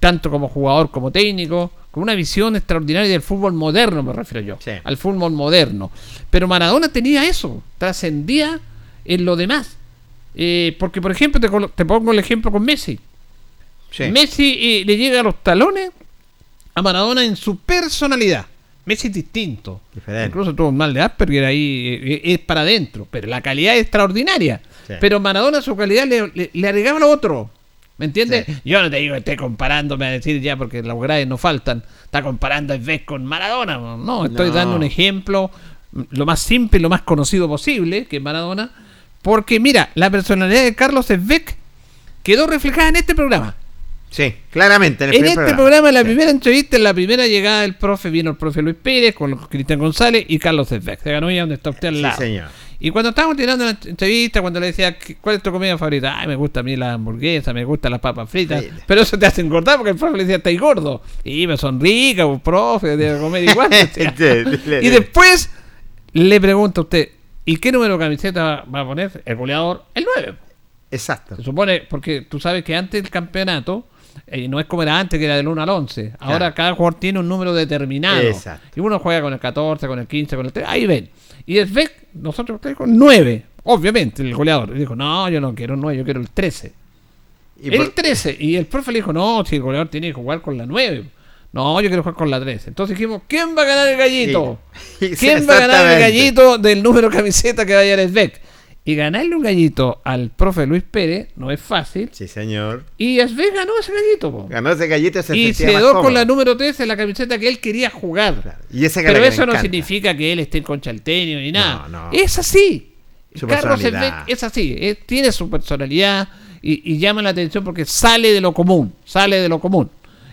tanto como jugador como técnico, con una visión extraordinaria del fútbol moderno, me refiero yo, al fútbol moderno. Pero Maradona tenía eso, trascendía en lo demás. Eh, porque, por ejemplo, te, te pongo el ejemplo con Messi. Messi eh, le llega a los talones a Maradona en su personalidad. Messi es distinto. Incluso tuvo un mal de Asperger ahí, eh, es para adentro, pero la calidad es extraordinaria. Sí. Pero Maradona su calidad le, le, le agregaba lo otro. ¿Me entiendes? Yo no te digo que esté comparándome a decir ya porque los graves no faltan. Está comparando a vez con Maradona. No, estoy No. dando un ejemplo mm, lo más simple, lo más conocido posible, que es Maradona. Porque mira, la personalidad de Carlos Esbeck quedó reflejada en este programa. Sí, claramente. En, el En este programa, en la primera entrevista, en la primera llegada del profe, vino el profe Luis Pérez con Cristian González y Carlos Esbeck. Se ganó ya donde está usted al Sí, lado. señor. Y cuando estábamos tirando la entrevista, cuando le decía, "¿Qué- ¿cuál es tu comida favorita? Ay, me gusta a mí la hamburguesa, me gustan las papas fritas. Pero eso te hace engordar porque el profe le decía, estáis gordo. Y me sonrica, pues, profe, debe comer igual. y después le pregunta a usted, ¿y qué número de camiseta va a poner el goleador? El 9. Exacto. Se supone, porque tú sabes que antes del campeonato, eh, no es como era antes, que era del 1 al 11. Ahora Claro. cada jugador tiene un número determinado. Exacto. Y uno juega con el 14, con el 15, con el 3. Ahí ven. Y el FEC, nosotros con 9. Obviamente, el goleador. Y dijo, no, yo no quiero el 9, yo quiero el 13. Y el por- 13. Y el profe le dijo, no, si el goleador tiene que jugar con la 9. No, yo quiero jugar con la 13. Entonces dijimos, ¿quién va a ganar el gallito? Sí. ¿Quién va a ganar el gallito del número de camiseta que va a el Beck? Y ganarle un gallito al profe Luis Pérez no es fácil. Sí, señor. Y Asbel ganó ese gallito. po. Ganó ese gallito y se Y se quedó con la número 13 en la camiseta que él quería jugar. Y esa que Pero eso no encanta. significa que él esté en conchalteño ni nada. No, no. Es así. Su Carlos. Esbeck es así. tiene su personalidad y, y llama la atención porque sale de lo común. Sale de lo común.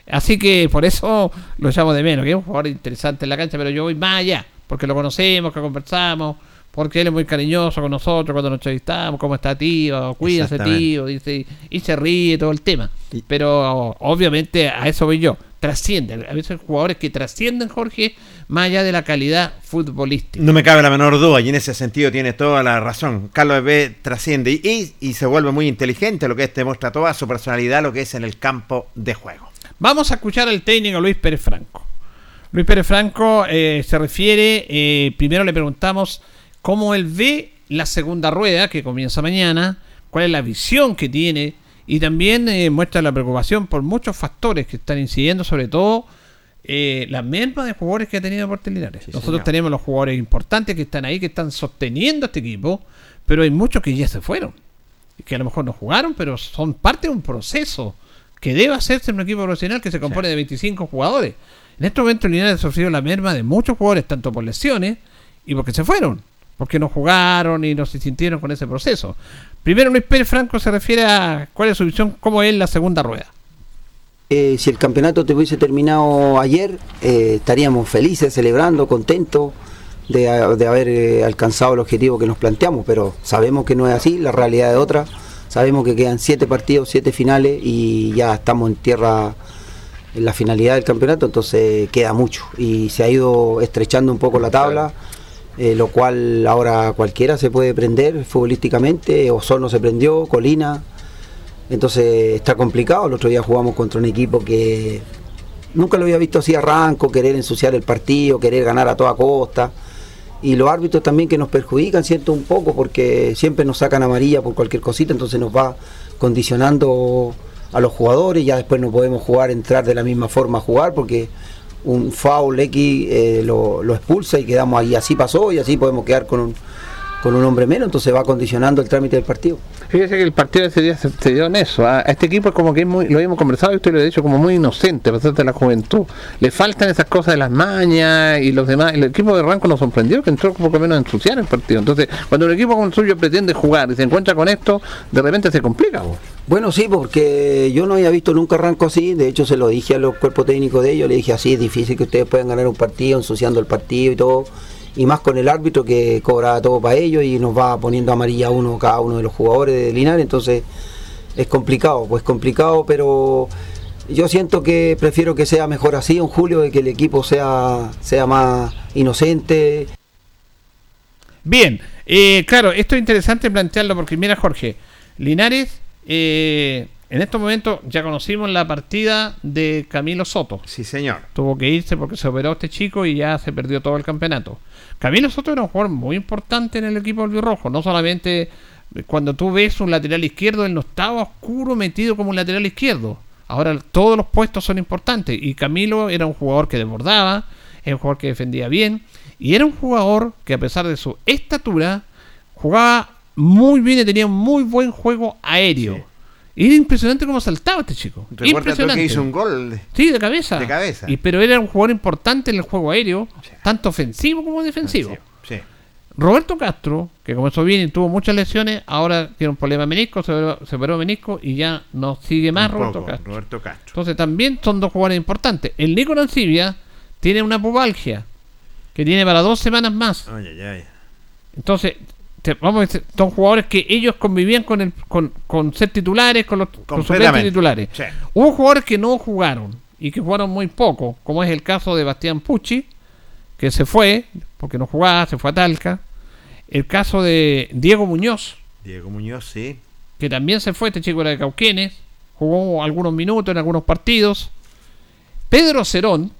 Así que por eso lo llamo de menos, que es un jugador interesante en la cancha, pero yo voy más allá, porque lo conocemos, que conversamos, porque él es muy cariñoso con nosotros cuando nos entrevistamos, cómo está tío, cuídase tío, dice, y se ríe todo el tema. Pero obviamente a eso voy yo, trascienden, a veces hay jugadores que trascienden, Jorge, más allá de la calidad futbolística. No me cabe la menor duda, y en ese sentido tiene toda la razón. Carlos B trasciende y, y- y se vuelve muy inteligente, lo que es demuestra toda su personalidad, lo que es en el campo de juego. Vamos a escuchar al técnico Luis Pérez Franco. Luis Pérez Franco eh, se refiere, eh, primero le preguntamos cómo él ve la segunda rueda que comienza mañana, cuál es la visión que tiene y también eh, muestra la preocupación por muchos factores que están incidiendo, sobre todo eh, la merma de jugadores que ha tenido Deportes Linares. Nosotros señor. tenemos los jugadores importantes que están ahí, que están sosteniendo a este equipo, pero hay muchos que ya se fueron que a lo mejor no jugaron, pero son parte de un proceso que debe hacerse en un equipo profesional que se compone de 25 jugadores. En este momento Linares ha sufrido la merma de muchos jugadores, tanto por lesiones y porque se fueron, porque no jugaron y no se sintieron con ese proceso. Primero Luis Pérez Franco se refiere a cuál es su visión, cómo es la segunda rueda. Eh, si el campeonato te hubiese terminado ayer, eh, estaríamos felices, celebrando, contentos de, haber eh, alcanzado el objetivo que nos planteamos, pero sabemos que no es así, la realidad es otra. Sabemos que quedan siete partidos, siete finales y ya estamos en tierra en la finalidad del campeonato, entonces queda mucho y se ha ido estrechando un poco la tabla, eh, lo cual ahora cualquiera se puede prender futbolísticamente, Osorno se prendió, Colina, entonces está complicado. El otro día jugamos contra un equipo que nunca lo había visto así arranco, querer ensuciar el partido, querer ganar a toda costa. Y los árbitros también que nos perjudican, siento un poco, porque siempre nos sacan amarilla por cualquier cosita, entonces nos va condicionando a los jugadores, ya después no podemos jugar, entrar de la misma forma a jugar, porque un foul X eh, lo, lo expulsa y quedamos ahí, así pasó y así podemos quedar con un, con un hombre menos, entonces va condicionando el trámite del partido. Fíjese que el partido de ese día se, se dio en eso. ¿ah? A este equipo es como que es muy, lo habíamos conversado y usted lo ha dicho como muy inocente, de la juventud. Le faltan esas cosas de las mañas y los demás. El equipo de Ranco nos sorprendió que entró poco menos a ensuciar el partido. Entonces, cuando un equipo como el suyo pretende jugar y se encuentra con esto, de repente se complica. vos. Bueno, sí, porque yo no había visto nunca arranco así, de hecho se lo dije a los cuerpos técnicos de ellos, le dije así, es difícil que ustedes puedan ganar un partido ensuciando el partido y todo, y más con el árbitro que cobra todo para ellos y nos va poniendo amarilla uno cada uno de los jugadores de Linares, entonces es complicado, pues complicado, pero yo siento que prefiero que sea mejor así, en julio, de que el equipo sea, sea más inocente, Bien, eh, claro, esto es interesante plantearlo porque mira Jorge, Linares, eh, en estos momentos ya conocimos la partida de Camilo Soto. Sí, señor. Tuvo que irse porque se operó este chico y ya se perdió todo el campeonato. Camilo Soto era un jugador muy importante en el equipo albirrojo, no solamente cuando tú ves un lateral izquierdo, él no estaba oscuro metido como un lateral izquierdo. Ahora todos los puestos son importantes y Camilo era un jugador que desbordaba, era un jugador que defendía bien y era un jugador que a pesar de su estatura jugaba muy bien y tenía un muy buen juego aéreo. Era impresionante cómo saltaba este chico. Recuerda que hizo un gol. de- Sí, de cabeza. De cabeza. Y, pero era un jugador importante en el juego aéreo, tanto ofensivo como defensivo. Sí. Roberto Castro, que comenzó bien y tuvo muchas lesiones, ahora tiene un problema de menisco, se operó, se operó menisco y ya no sigue más Roberto poco, Castro. Roberto Castro. Entonces también son dos jugadores importantes. El Nico Ancibia tiene una pubalgia que tiene para dos semanas más. Ay, ay, ay. Entonces, vamos a decir, son jugadores que ellos convivían con el con, con ser titulares, con los con suplentes titulares. Sí. Hubo jugadores que no jugaron y que jugaron muy poco, como es el caso de Bastián Pucci, que se fue porque no jugaba, se fue a Talca. El caso de Diego Muñoz, Diego Muñoz, sí. que también se fue, este chico era de Cauquenes, jugó algunos minutos en algunos partidos. Pedro Cerón,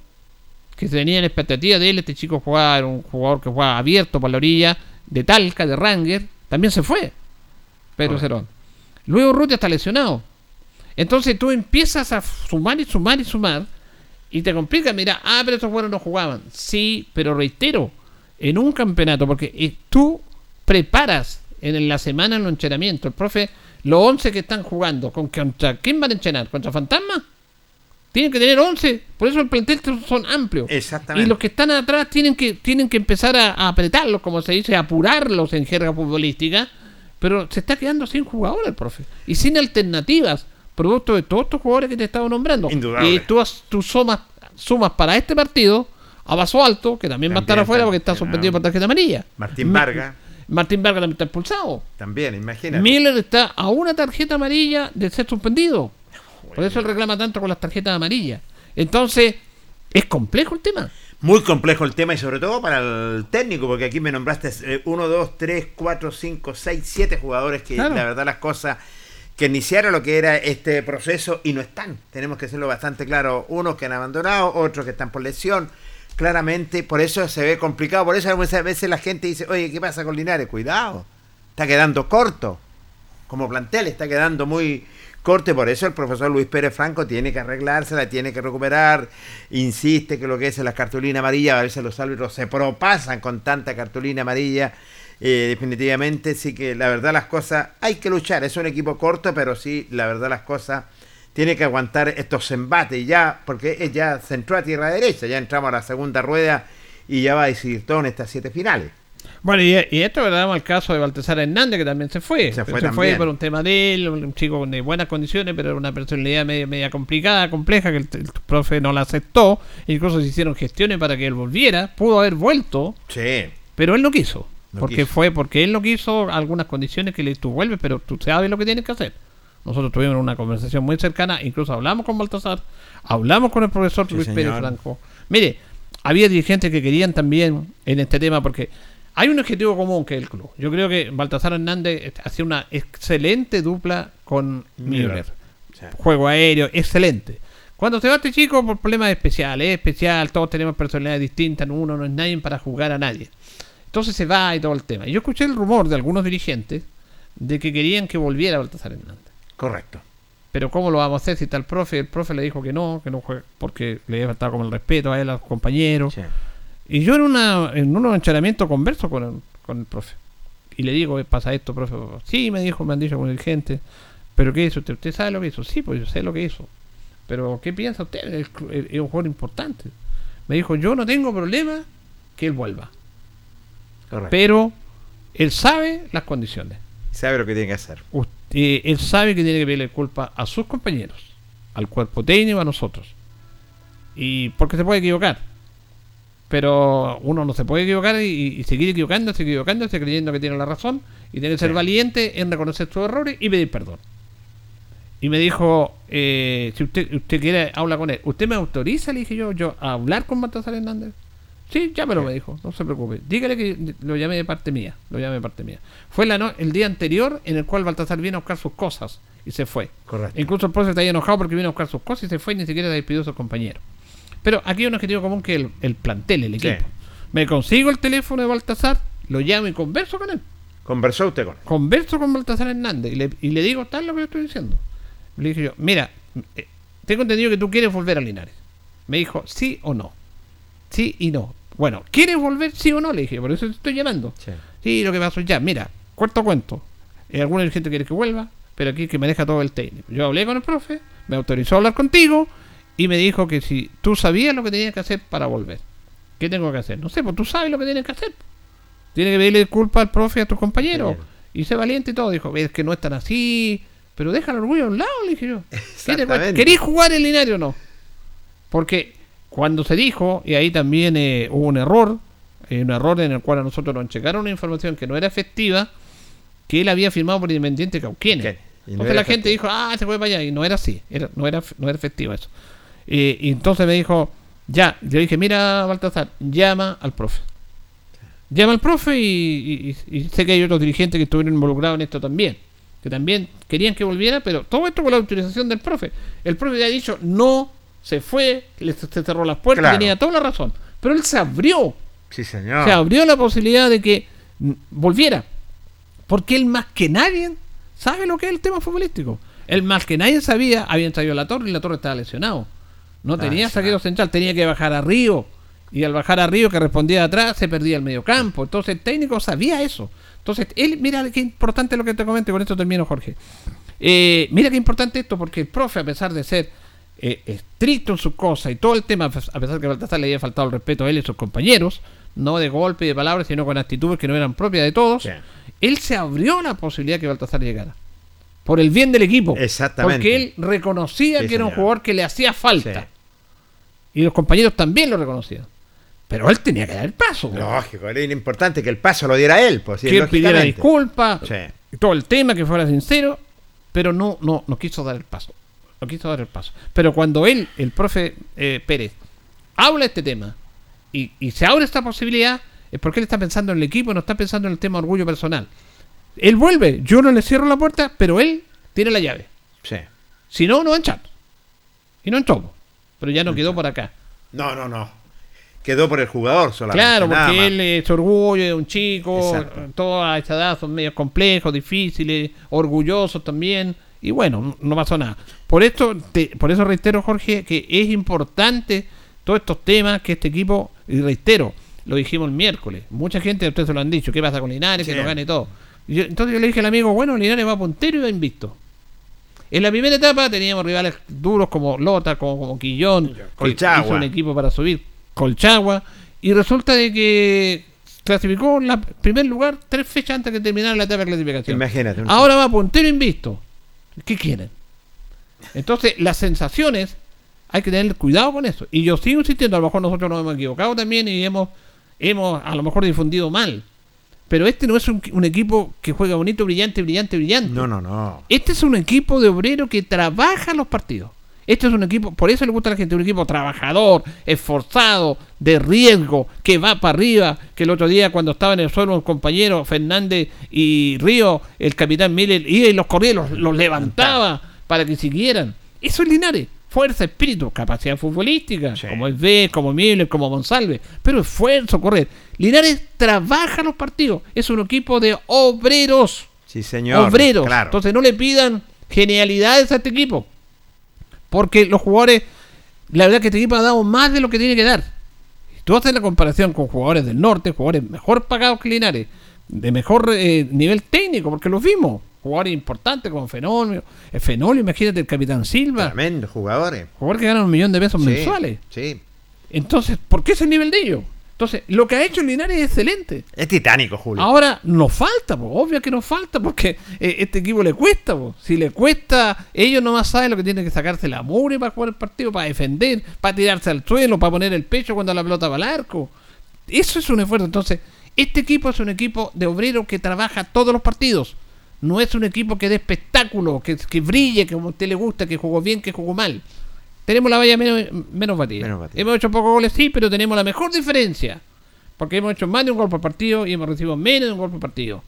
que tenía en expectativa de él, este chico jugaba, era un jugador que jugaba abierto por la orilla, de Talca, de Ranger, también se fue. Pedro Cerón. Luego Ruti está lesionado. Entonces tú empiezas a sumar y sumar y sumar y te complica. Mira, ah, pero estos jugadores no jugaban. Sí, pero reitero, en un campeonato, porque tú preparas en la semana en los entrenamientos. El profe, los 11 que están jugando, ¿con contra quién van a entrenar? ¿Contra Fantasma? Tienen que tener 11, por eso el plantel son amplios. Exactamente. Y los que están atrás tienen que, tienen que empezar a, a apretarlos, como se dice, a apurarlos en jerga futbolística. Pero se está quedando sin jugadores profe. Y sin alternativas, producto de todos estos jugadores que te estaba nombrando. Indudable. Y tú, sumas, sumas para este partido a Vaso Alto, que también, va a estar afuera porque está suspendido por tarjeta amarilla. Martín Ma- Vargas. Martín Vargas también está expulsado. También, imagínate. Miller está a una tarjeta amarilla de ser suspendido. Por eso él reclama tanto con las tarjetas amarillas. Entonces, es complejo el tema. Muy complejo el tema y sobre todo para el técnico, porque aquí me nombraste 1, 2, 3, 4, 5, 6, 7 jugadores que Claro. la verdad las cosas que iniciaron lo que era este proceso y no están. Tenemos que hacerlo bastante claro. Unos que han abandonado, otros que están por lesión. Claramente, por eso se ve complicado. Por eso muchas veces la gente dice, oye, ¿qué pasa con Linares? Cuidado, está quedando corto. Como plantel está quedando muy corto y por eso el profesor Luis Pérez Franco tiene que arreglársela, tiene que recuperar. Insiste que lo que es la cartulina amarilla, a veces los árbitros se propasan con tanta cartulina amarilla. Eh, definitivamente, sí que la verdad las cosas hay que luchar. Es un equipo corto, pero sí, la verdad las cosas tiene que aguantar estos embates ya, porque ya se entró a tierra derecha, ya entramos a la segunda rueda y ya va a decidir todo en estas siete finales. Bueno, y, y esto le damos el caso de Baltasar Hernández, que también se fue. Se fue también. por un tema de él, un chico de buenas condiciones, pero era una personalidad media, media complicada, compleja, que el, el profe no la aceptó. Incluso se hicieron gestiones para que él volviera. Pudo haber vuelto, Sí. pero él no quiso. No porque quiso. fue porque él no quiso algunas condiciones que le tú vuelves, pero tú sabes lo que tienes que hacer. Nosotros tuvimos una conversación muy cercana, incluso hablamos con Baltasar, hablamos con el profesor Sí, Luis Pérez. Franco. Mire, había dirigentes que querían también en este tema, porque hay un objetivo común que es el club. Yo creo que Baltasar Hernández hacía una excelente dupla con Müller. Juego aéreo, excelente. Cuando se va este chico por problemas especiales, es especial, todos tenemos personalidades distintas, uno no es nadie para jugar a nadie. Entonces se va y todo el tema. Y yo escuché el rumor de algunos dirigentes de que querían que volviera Baltasar Hernández. Correcto. Pero ¿cómo lo vamos a hacer si está el profe? El profe le dijo que no, que no juegue, porque le faltaba como el respeto a él, a los compañeros. Y yo en, una, en unos entrenamientos converso con el, con el profe. Y le digo, pasa esto, profe. Sí, me dijo, me han dicho como dirigente. ¿Pero qué hizo usted? ¿Usted sabe lo que hizo? Sí, pues yo sé lo que hizo. Pero ¿qué piensa usted? Es un jugador importante. Me dijo, yo no tengo problema que él vuelva. Correcto. Pero él sabe las condiciones. Sabe lo que tiene que hacer. Usted- eh, él sabe que tiene que pedirle culpa a sus compañeros, al cuerpo técnico, a nosotros. Y porque se puede equivocar. Pero uno no se puede equivocar y, y seguir equivocándose, equivocándose, creyendo que tiene la razón. Y tiene que ser Sí. valiente en reconocer sus errores y pedir perdón. Y me dijo, eh, si usted, usted quiere, habla con él. ¿Usted me autoriza, le dije yo, yo a hablar con Baltasar Hernández? Sí, llámelo, me dijo, no se preocupe. Dígale que lo llamé de parte mía, lo llamé de parte mía. Fue la no- el día anterior en el cual Baltasar vino a buscar sus cosas y se fue. Correcto. Incluso el profe está ahí enojado porque vino a buscar sus cosas y se fue y ni siquiera despidió a sus compañeros. Pero aquí hay un objetivo común que es el, el plantel, el Sí. equipo. Me consigo el teléfono de Baltasar, lo llamo y converso con él. ¿Conversó usted con él? Converso con Baltasar Hernández y le, y le digo tal lo que le estoy diciendo. Le dije yo, mira, eh, tengo entendido que tú quieres volver a Linares. Me dijo, sí o no. Sí y no. Bueno, ¿quieres volver sí o no? Le dije, por eso te estoy llamando. Sí, lo que pasó ya, mira, cuarto cuento. Eh, alguna gente quiere que vuelva, pero aquí que maneja todo el técnico. Yo hablé con el profe, me autorizó a hablar contigo y me dijo que si tú sabías lo que tenías que hacer para volver. ¿Qué tengo que hacer? No sé, pues tú sabes lo que tienes que hacer. Tienes que pedirle disculpas al profe y a tus compañeros. Y sé valiente y todo. Dijo, es que no es tan así. Pero deja el orgullo a un lado, le dije yo. ¿Querés jugar en Linario o no? Porque cuando se dijo, y ahí también eh, hubo un error, eh, un error en el cual a nosotros nos checaron una información que no era efectiva, que él había firmado por Independiente Cauquienes. No Entonces la gente dijo, ah, se fue para allá, y no era así, era, no, era, no era efectivo eso. Y entonces me dijo, ya, yo dije, mira, Baltasar, llama al profe. Llama al profe y, y- y sé que hay otros dirigentes que estuvieron involucrados en esto también, que también querían que volviera, pero todo esto con la autorización del profe. El profe ya ha dicho, no, se fue, le, se cerró las puertas, Claro. tenía toda la razón. Pero él se abrió, Sí, señor. se abrió la posibilidad de que mm, volviera. Porque él más que nadie sabe lo que es el tema futbolístico. Él más que nadie sabía, habían traído a la torre y la torre estaba lesionado. No Ah, tenía saquero central, tenía que bajar a Río. Y al bajar arriba que respondía de atrás, se perdía el medio campo. Entonces el técnico sabía eso. Entonces, él, mira qué importante lo que te comento, y con esto termino, Jorge. Eh, mira qué importante esto, porque el profe, a pesar de ser eh, estricto en sus cosas y todo el tema, a pesar de que a Baltasar le había faltado el respeto a él y a sus compañeros, no de golpe y de palabras, sino con actitudes que no eran propias de todos, él se abrió la posibilidad que Baltasar llegara. Por el bien del equipo. Exactamente. Porque él reconocía Sí, que era un jugador que le hacía falta. Y los compañeros también lo reconocían. Pero él tenía que dar el paso. Lógico, era importante que el paso lo diera él. Pues, sí, que él pidiera disculpas, Sí. todo el tema, que fuera sincero, pero no, no, no quiso dar el paso. No quiso dar el paso. Pero cuando él, el profe eh, Pérez, habla de este tema y, y se abre esta posibilidad, es porque él está pensando en el equipo, no está pensando en el tema orgullo personal. Él vuelve, yo no le cierro la puerta, pero él tiene la llave. Sí. Si no, no entra. Y no entró. Pero ya no quedó por acá. No, no, no. Quedó por el jugador solamente. Claro, porque él es orgullo de un chico, Exacto. toda esta edad son medios complejos, difíciles, orgullosos también, y bueno, no pasó nada. Por esto, te- por eso reitero, Jorge, que es importante todos estos temas que este equipo, y reitero, lo dijimos el miércoles, mucha gente, ustedes se lo han dicho, ¿qué pasa con Linares? Que no gane todo. Yo- entonces yo le dije al amigo, bueno, Linares va puntero y va invicto. En la primera etapa teníamos rivales duros como Lota, como, como Quillón, que Colchagua. hizo un equipo para subir, Colchagua, y resulta de que clasificó en la primer lugar tres fechas antes de terminar la etapa de clasificación. Imagínate. Ahora va puntero invisto. ¿Qué quieren? Entonces, las sensaciones, hay que tener cuidado con eso. Y yo sigo insistiendo, a lo mejor nosotros nos hemos equivocado también y hemos, hemos a lo mejor difundido mal. Pero este no es un, un equipo que juega bonito, brillante, brillante, brillante. No, no, no. Este es un equipo de obrero que trabaja los partidos. Este es un equipo, por eso le gusta a la gente, un equipo trabajador, esforzado, de riesgo, que va para arriba. Que el otro día, cuando estaba en el suelo, un compañero Fernández y Río, el capitán Miller, iba y los corría, los, los levantaba para que siguieran. Eso es Linares. Fuerza, espíritu, capacidad futbolística, como es B, como Miller, como Monsalve. Pero esfuerzo, correr. Linares trabaja los partidos. Es un equipo de obreros Sí, señor. obreros. Claro. Entonces no le pidan genialidades a este equipo. Porque los jugadores, la verdad que este equipo ha dado más de lo que tiene que dar. Tú haces la comparación con jugadores del norte, jugadores mejor pagados que Linares, de mejor eh, nivel técnico, porque los vimos. Jugadores importantes como Fenolio. El Fenolio, imagínate el Capitán Silva. Tremendo, jugadores. Jugadores que ganan un millón de pesos Sí, mensuales. Sí. Entonces, ¿por qué ese nivel de ellos? Entonces, lo que ha hecho Linares es excelente. Es titánico, Julio. Ahora nos falta, pues, obvio que nos falta, porque eh, este equipo le cuesta. po. Si le cuesta, ellos nomás saben lo que tienen que sacarse la mugre para jugar el partido, para defender, para tirarse al suelo, para poner el pecho cuando la pelota va al arco. Eso es un esfuerzo. Entonces, este equipo es un equipo de obreros que trabaja todos los partidos. No es un equipo que dé espectáculo, que, que brille, que como a usted le gusta, que jugó bien, que jugó mal. Tenemos la valla menos, menos batida. Hemos hecho pocos goles, sí, pero tenemos la mejor diferencia. Porque hemos hecho más de un gol por partido y hemos recibido menos de un gol por partido.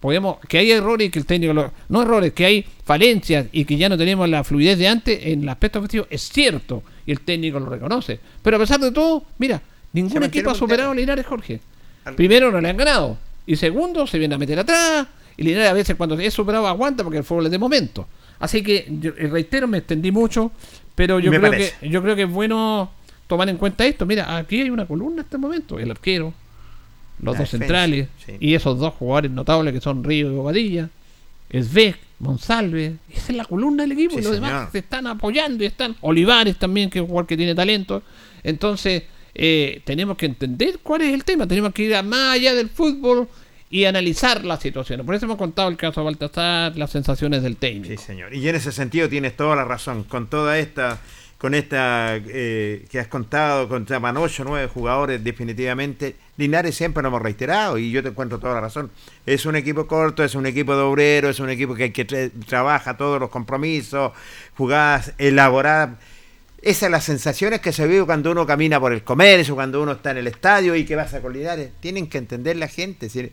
Podemos, que hay errores y que el técnico lo- no errores, que hay falencias y que ya no tenemos la fluidez de antes en el aspecto ofensivo, es cierto, y el técnico lo reconoce. Pero a pesar de todo, mira, ningún equipo ha superado a Linares, Jorge. Primero no le han ganado. Y segundo, se viene a meter atrás. Y Linares a veces cuando es superado aguanta porque el fútbol es de momento. Así que, yo, reitero, me extendí mucho, pero yo Me creo, parece. que, yo creo que es bueno tomar en cuenta esto. Mira, aquí hay una columna en este momento. El arquero, los La dos defensa, centrales sí. y esos dos jugadores notables que son Río y Bobadilla. Esbeck, Monsalve. Esa es la columna del equipo. Sí, y los señor. demás se están apoyando y están. Olivares también, que es un jugador que tiene talento. Entonces, eh, tenemos que entender cuál es el tema. Tenemos que ir a más allá del fútbol y analizar las situaciones. Por eso hemos contado el caso de Baltasar, las sensaciones del técnico. Sí, señor. Y en ese sentido tienes toda la razón. Con toda esta, con esta eh, que has contado, con llaman 8 o 9 jugadores, definitivamente, Linares siempre lo hemos reiterado y yo te encuentro toda la razón. Es un equipo corto, es un equipo de obrero, es un equipo que, que tra- trabaja todos los compromisos, jugadas elaboradas. Esas son las sensaciones que se vive cuando uno camina por el comercio, cuando uno está en el estadio y que vas a con Linares. Tienen que entender la gente, ¿sí?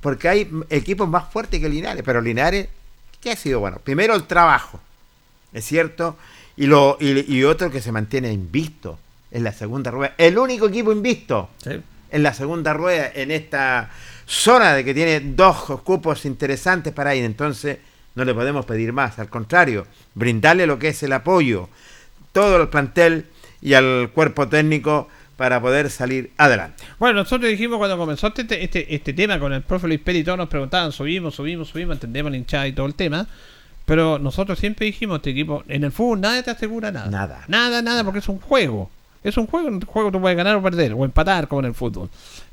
porque hay equipos más fuertes que Linares, pero Linares, ¿qué ha sido bueno? Primero el trabajo, ¿es cierto? Y, lo, y, y otro que se mantiene invisto en la segunda rueda. El único equipo invisto en la segunda rueda, en esta zona de que tiene dos cupos interesantes para ir. Entonces, no le podemos pedir más. Al contrario, brindarle lo que es el apoyo, todo el plantel y al cuerpo técnico para poder salir adelante. Bueno, nosotros dijimos cuando comenzó este, este, este tema con el profe Luis Pérez y todos nos preguntaban, subimos, subimos, subimos, entendemos la hinchada y todo el tema. Pero nosotros siempre dijimos, este equipo, en el fútbol nada te asegura nada. Nada. Nada, nada, porque es un juego. Es un juego, en un juego tú puedes ganar o perder, o empatar como en el fútbol.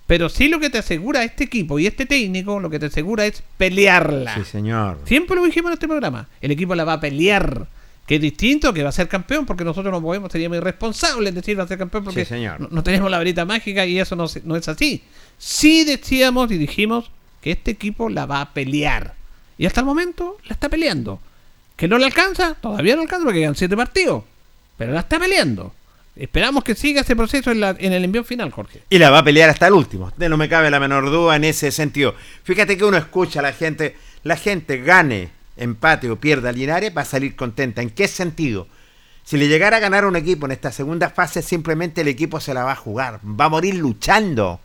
Pero sí lo que te asegura este equipo y este técnico, lo que te asegura es pelearla. Sí, señor. Siempre lo dijimos en este programa. El equipo la va a pelear. Que es distinto, que va a ser campeón, porque nosotros no podemos, seríamos irresponsables en decir va a ser campeón, porque Sí, señor. No, no tenemos la varita mágica y eso no, no es así. Sí decíamos y dijimos que este equipo la va a pelear. Y hasta el momento la está peleando. Que no le alcanza, todavía no alcanza porque quedan siete partidos. Pero la está peleando. Esperamos que siga ese proceso en, la- en el envío final, Jorge. Y la va a pelear hasta el último. No me cabe la menor duda en ese sentido. Fíjate que uno escucha a la gente, la gente gane, empate o pierda Linares, va a salir contenta. ¿En qué sentido? Si le llegara a ganar a un equipo en esta segunda fase, simplemente el equipo se la va a jugar. Va a morir luchando.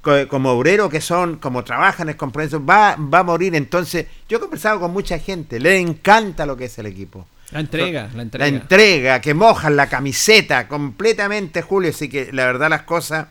Co- Como obrero que son, como trabajan, es compromiso, va, va a morir. Entonces, yo he conversado con mucha gente, le encanta lo que es el equipo. La entrega, la entrega. La entrega, que mojan la camiseta completamente, Julio. Así que la verdad las cosas,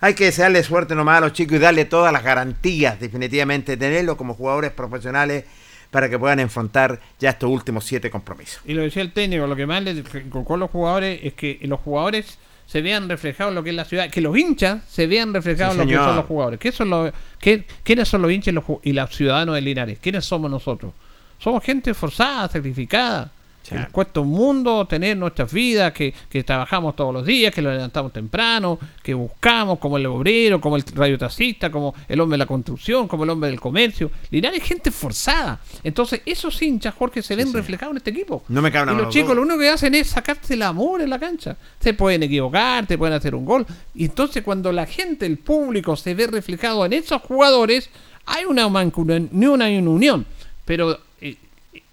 hay que desearle suerte nomás a los chicos y darle todas las garantías, definitivamente, tenerlos como jugadores profesionales para que puedan enfrentar ya estos últimos siete compromisos. Y lo decía el técnico, lo que más le a los jugadores es que los jugadores se vean reflejados en lo que es la ciudad, que los hinchas se vean reflejados Sí, en lo que son los jugadores. ¿Qué son los, qué- ¿Quiénes son los hinchas y los, y los ciudadanos de Linares? ¿Quiénes somos nosotros? Somos gente forzada, sacrificada. Que nos cuesta un mundo tener nuestras vidas, que, que trabajamos todos los días, que lo levantamos temprano, que buscamos como el obrero, como el radiotaxista, como el hombre de la construcción, como el hombre del comercio. Linares es gente forzada. Entonces, esos hinchas, Jorge, se ven reflejados en este equipo. No me cabe Y la los chicos lo único que hacen es sacarse el amor en la cancha. Se pueden equivocar, te pueden hacer un gol. Y entonces cuando la gente, el público, se ve reflejado en esos jugadores, hay una mancomunión, hay una unión. Pero,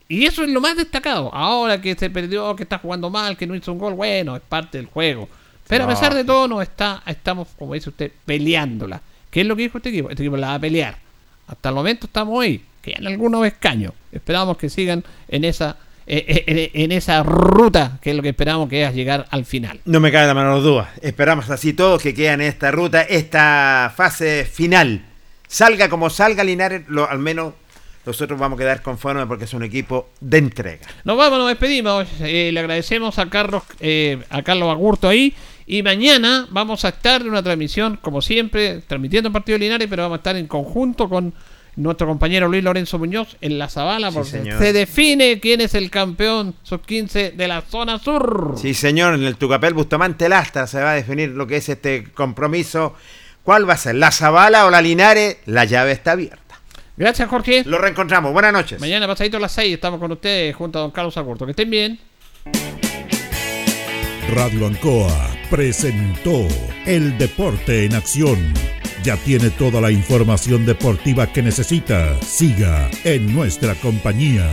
y eso es lo más destacado. Ahora que se perdió, que está jugando mal, que no hizo un gol, bueno, es parte del juego. Pero a pesar de todo, no está, estamos, como dice usted, peleándola. ¿Qué es lo que dijo este equipo? Este equipo la va a pelear. Hasta el momento estamos ahí, que en algunos escaños. Esperamos que sigan en esa, eh, eh, en, esa ruta, que es lo que esperamos que es llegar al final. No me cabe la menor duda. Esperamos así todos que quedan en esta ruta, esta fase final. Salga como salga Linares, lo, al menos nosotros vamos a quedar conformes porque es un equipo de entrega. Nos vamos, nos despedimos. Eh, le agradecemos a Carlos, eh, a Carlos Agurto ahí. Y mañana vamos a estar en una transmisión, como siempre, transmitiendo el partido de Linares, pero vamos a estar en conjunto con nuestro compañero Luis Lorenzo Muñoz en la Zabala, porque señor. se define quién es el campeón sub-15 de la zona sur. Sí, señor, en el Tucapel Bustamante Lastra se va a definir lo que es este compromiso. ¿Cuál va a ser? ¿La Zabala o la Linares? La llave está abierta. Gracias, Jorge. Lo reencontramos. Buenas noches. Mañana pasadito a las 6 estamos con ustedes junto a don Carlos Agurto. Que estén bien. Radio Ancoa presentó El Deporte en Acción. Ya tiene toda la información deportiva que necesita. Siga en nuestra compañía.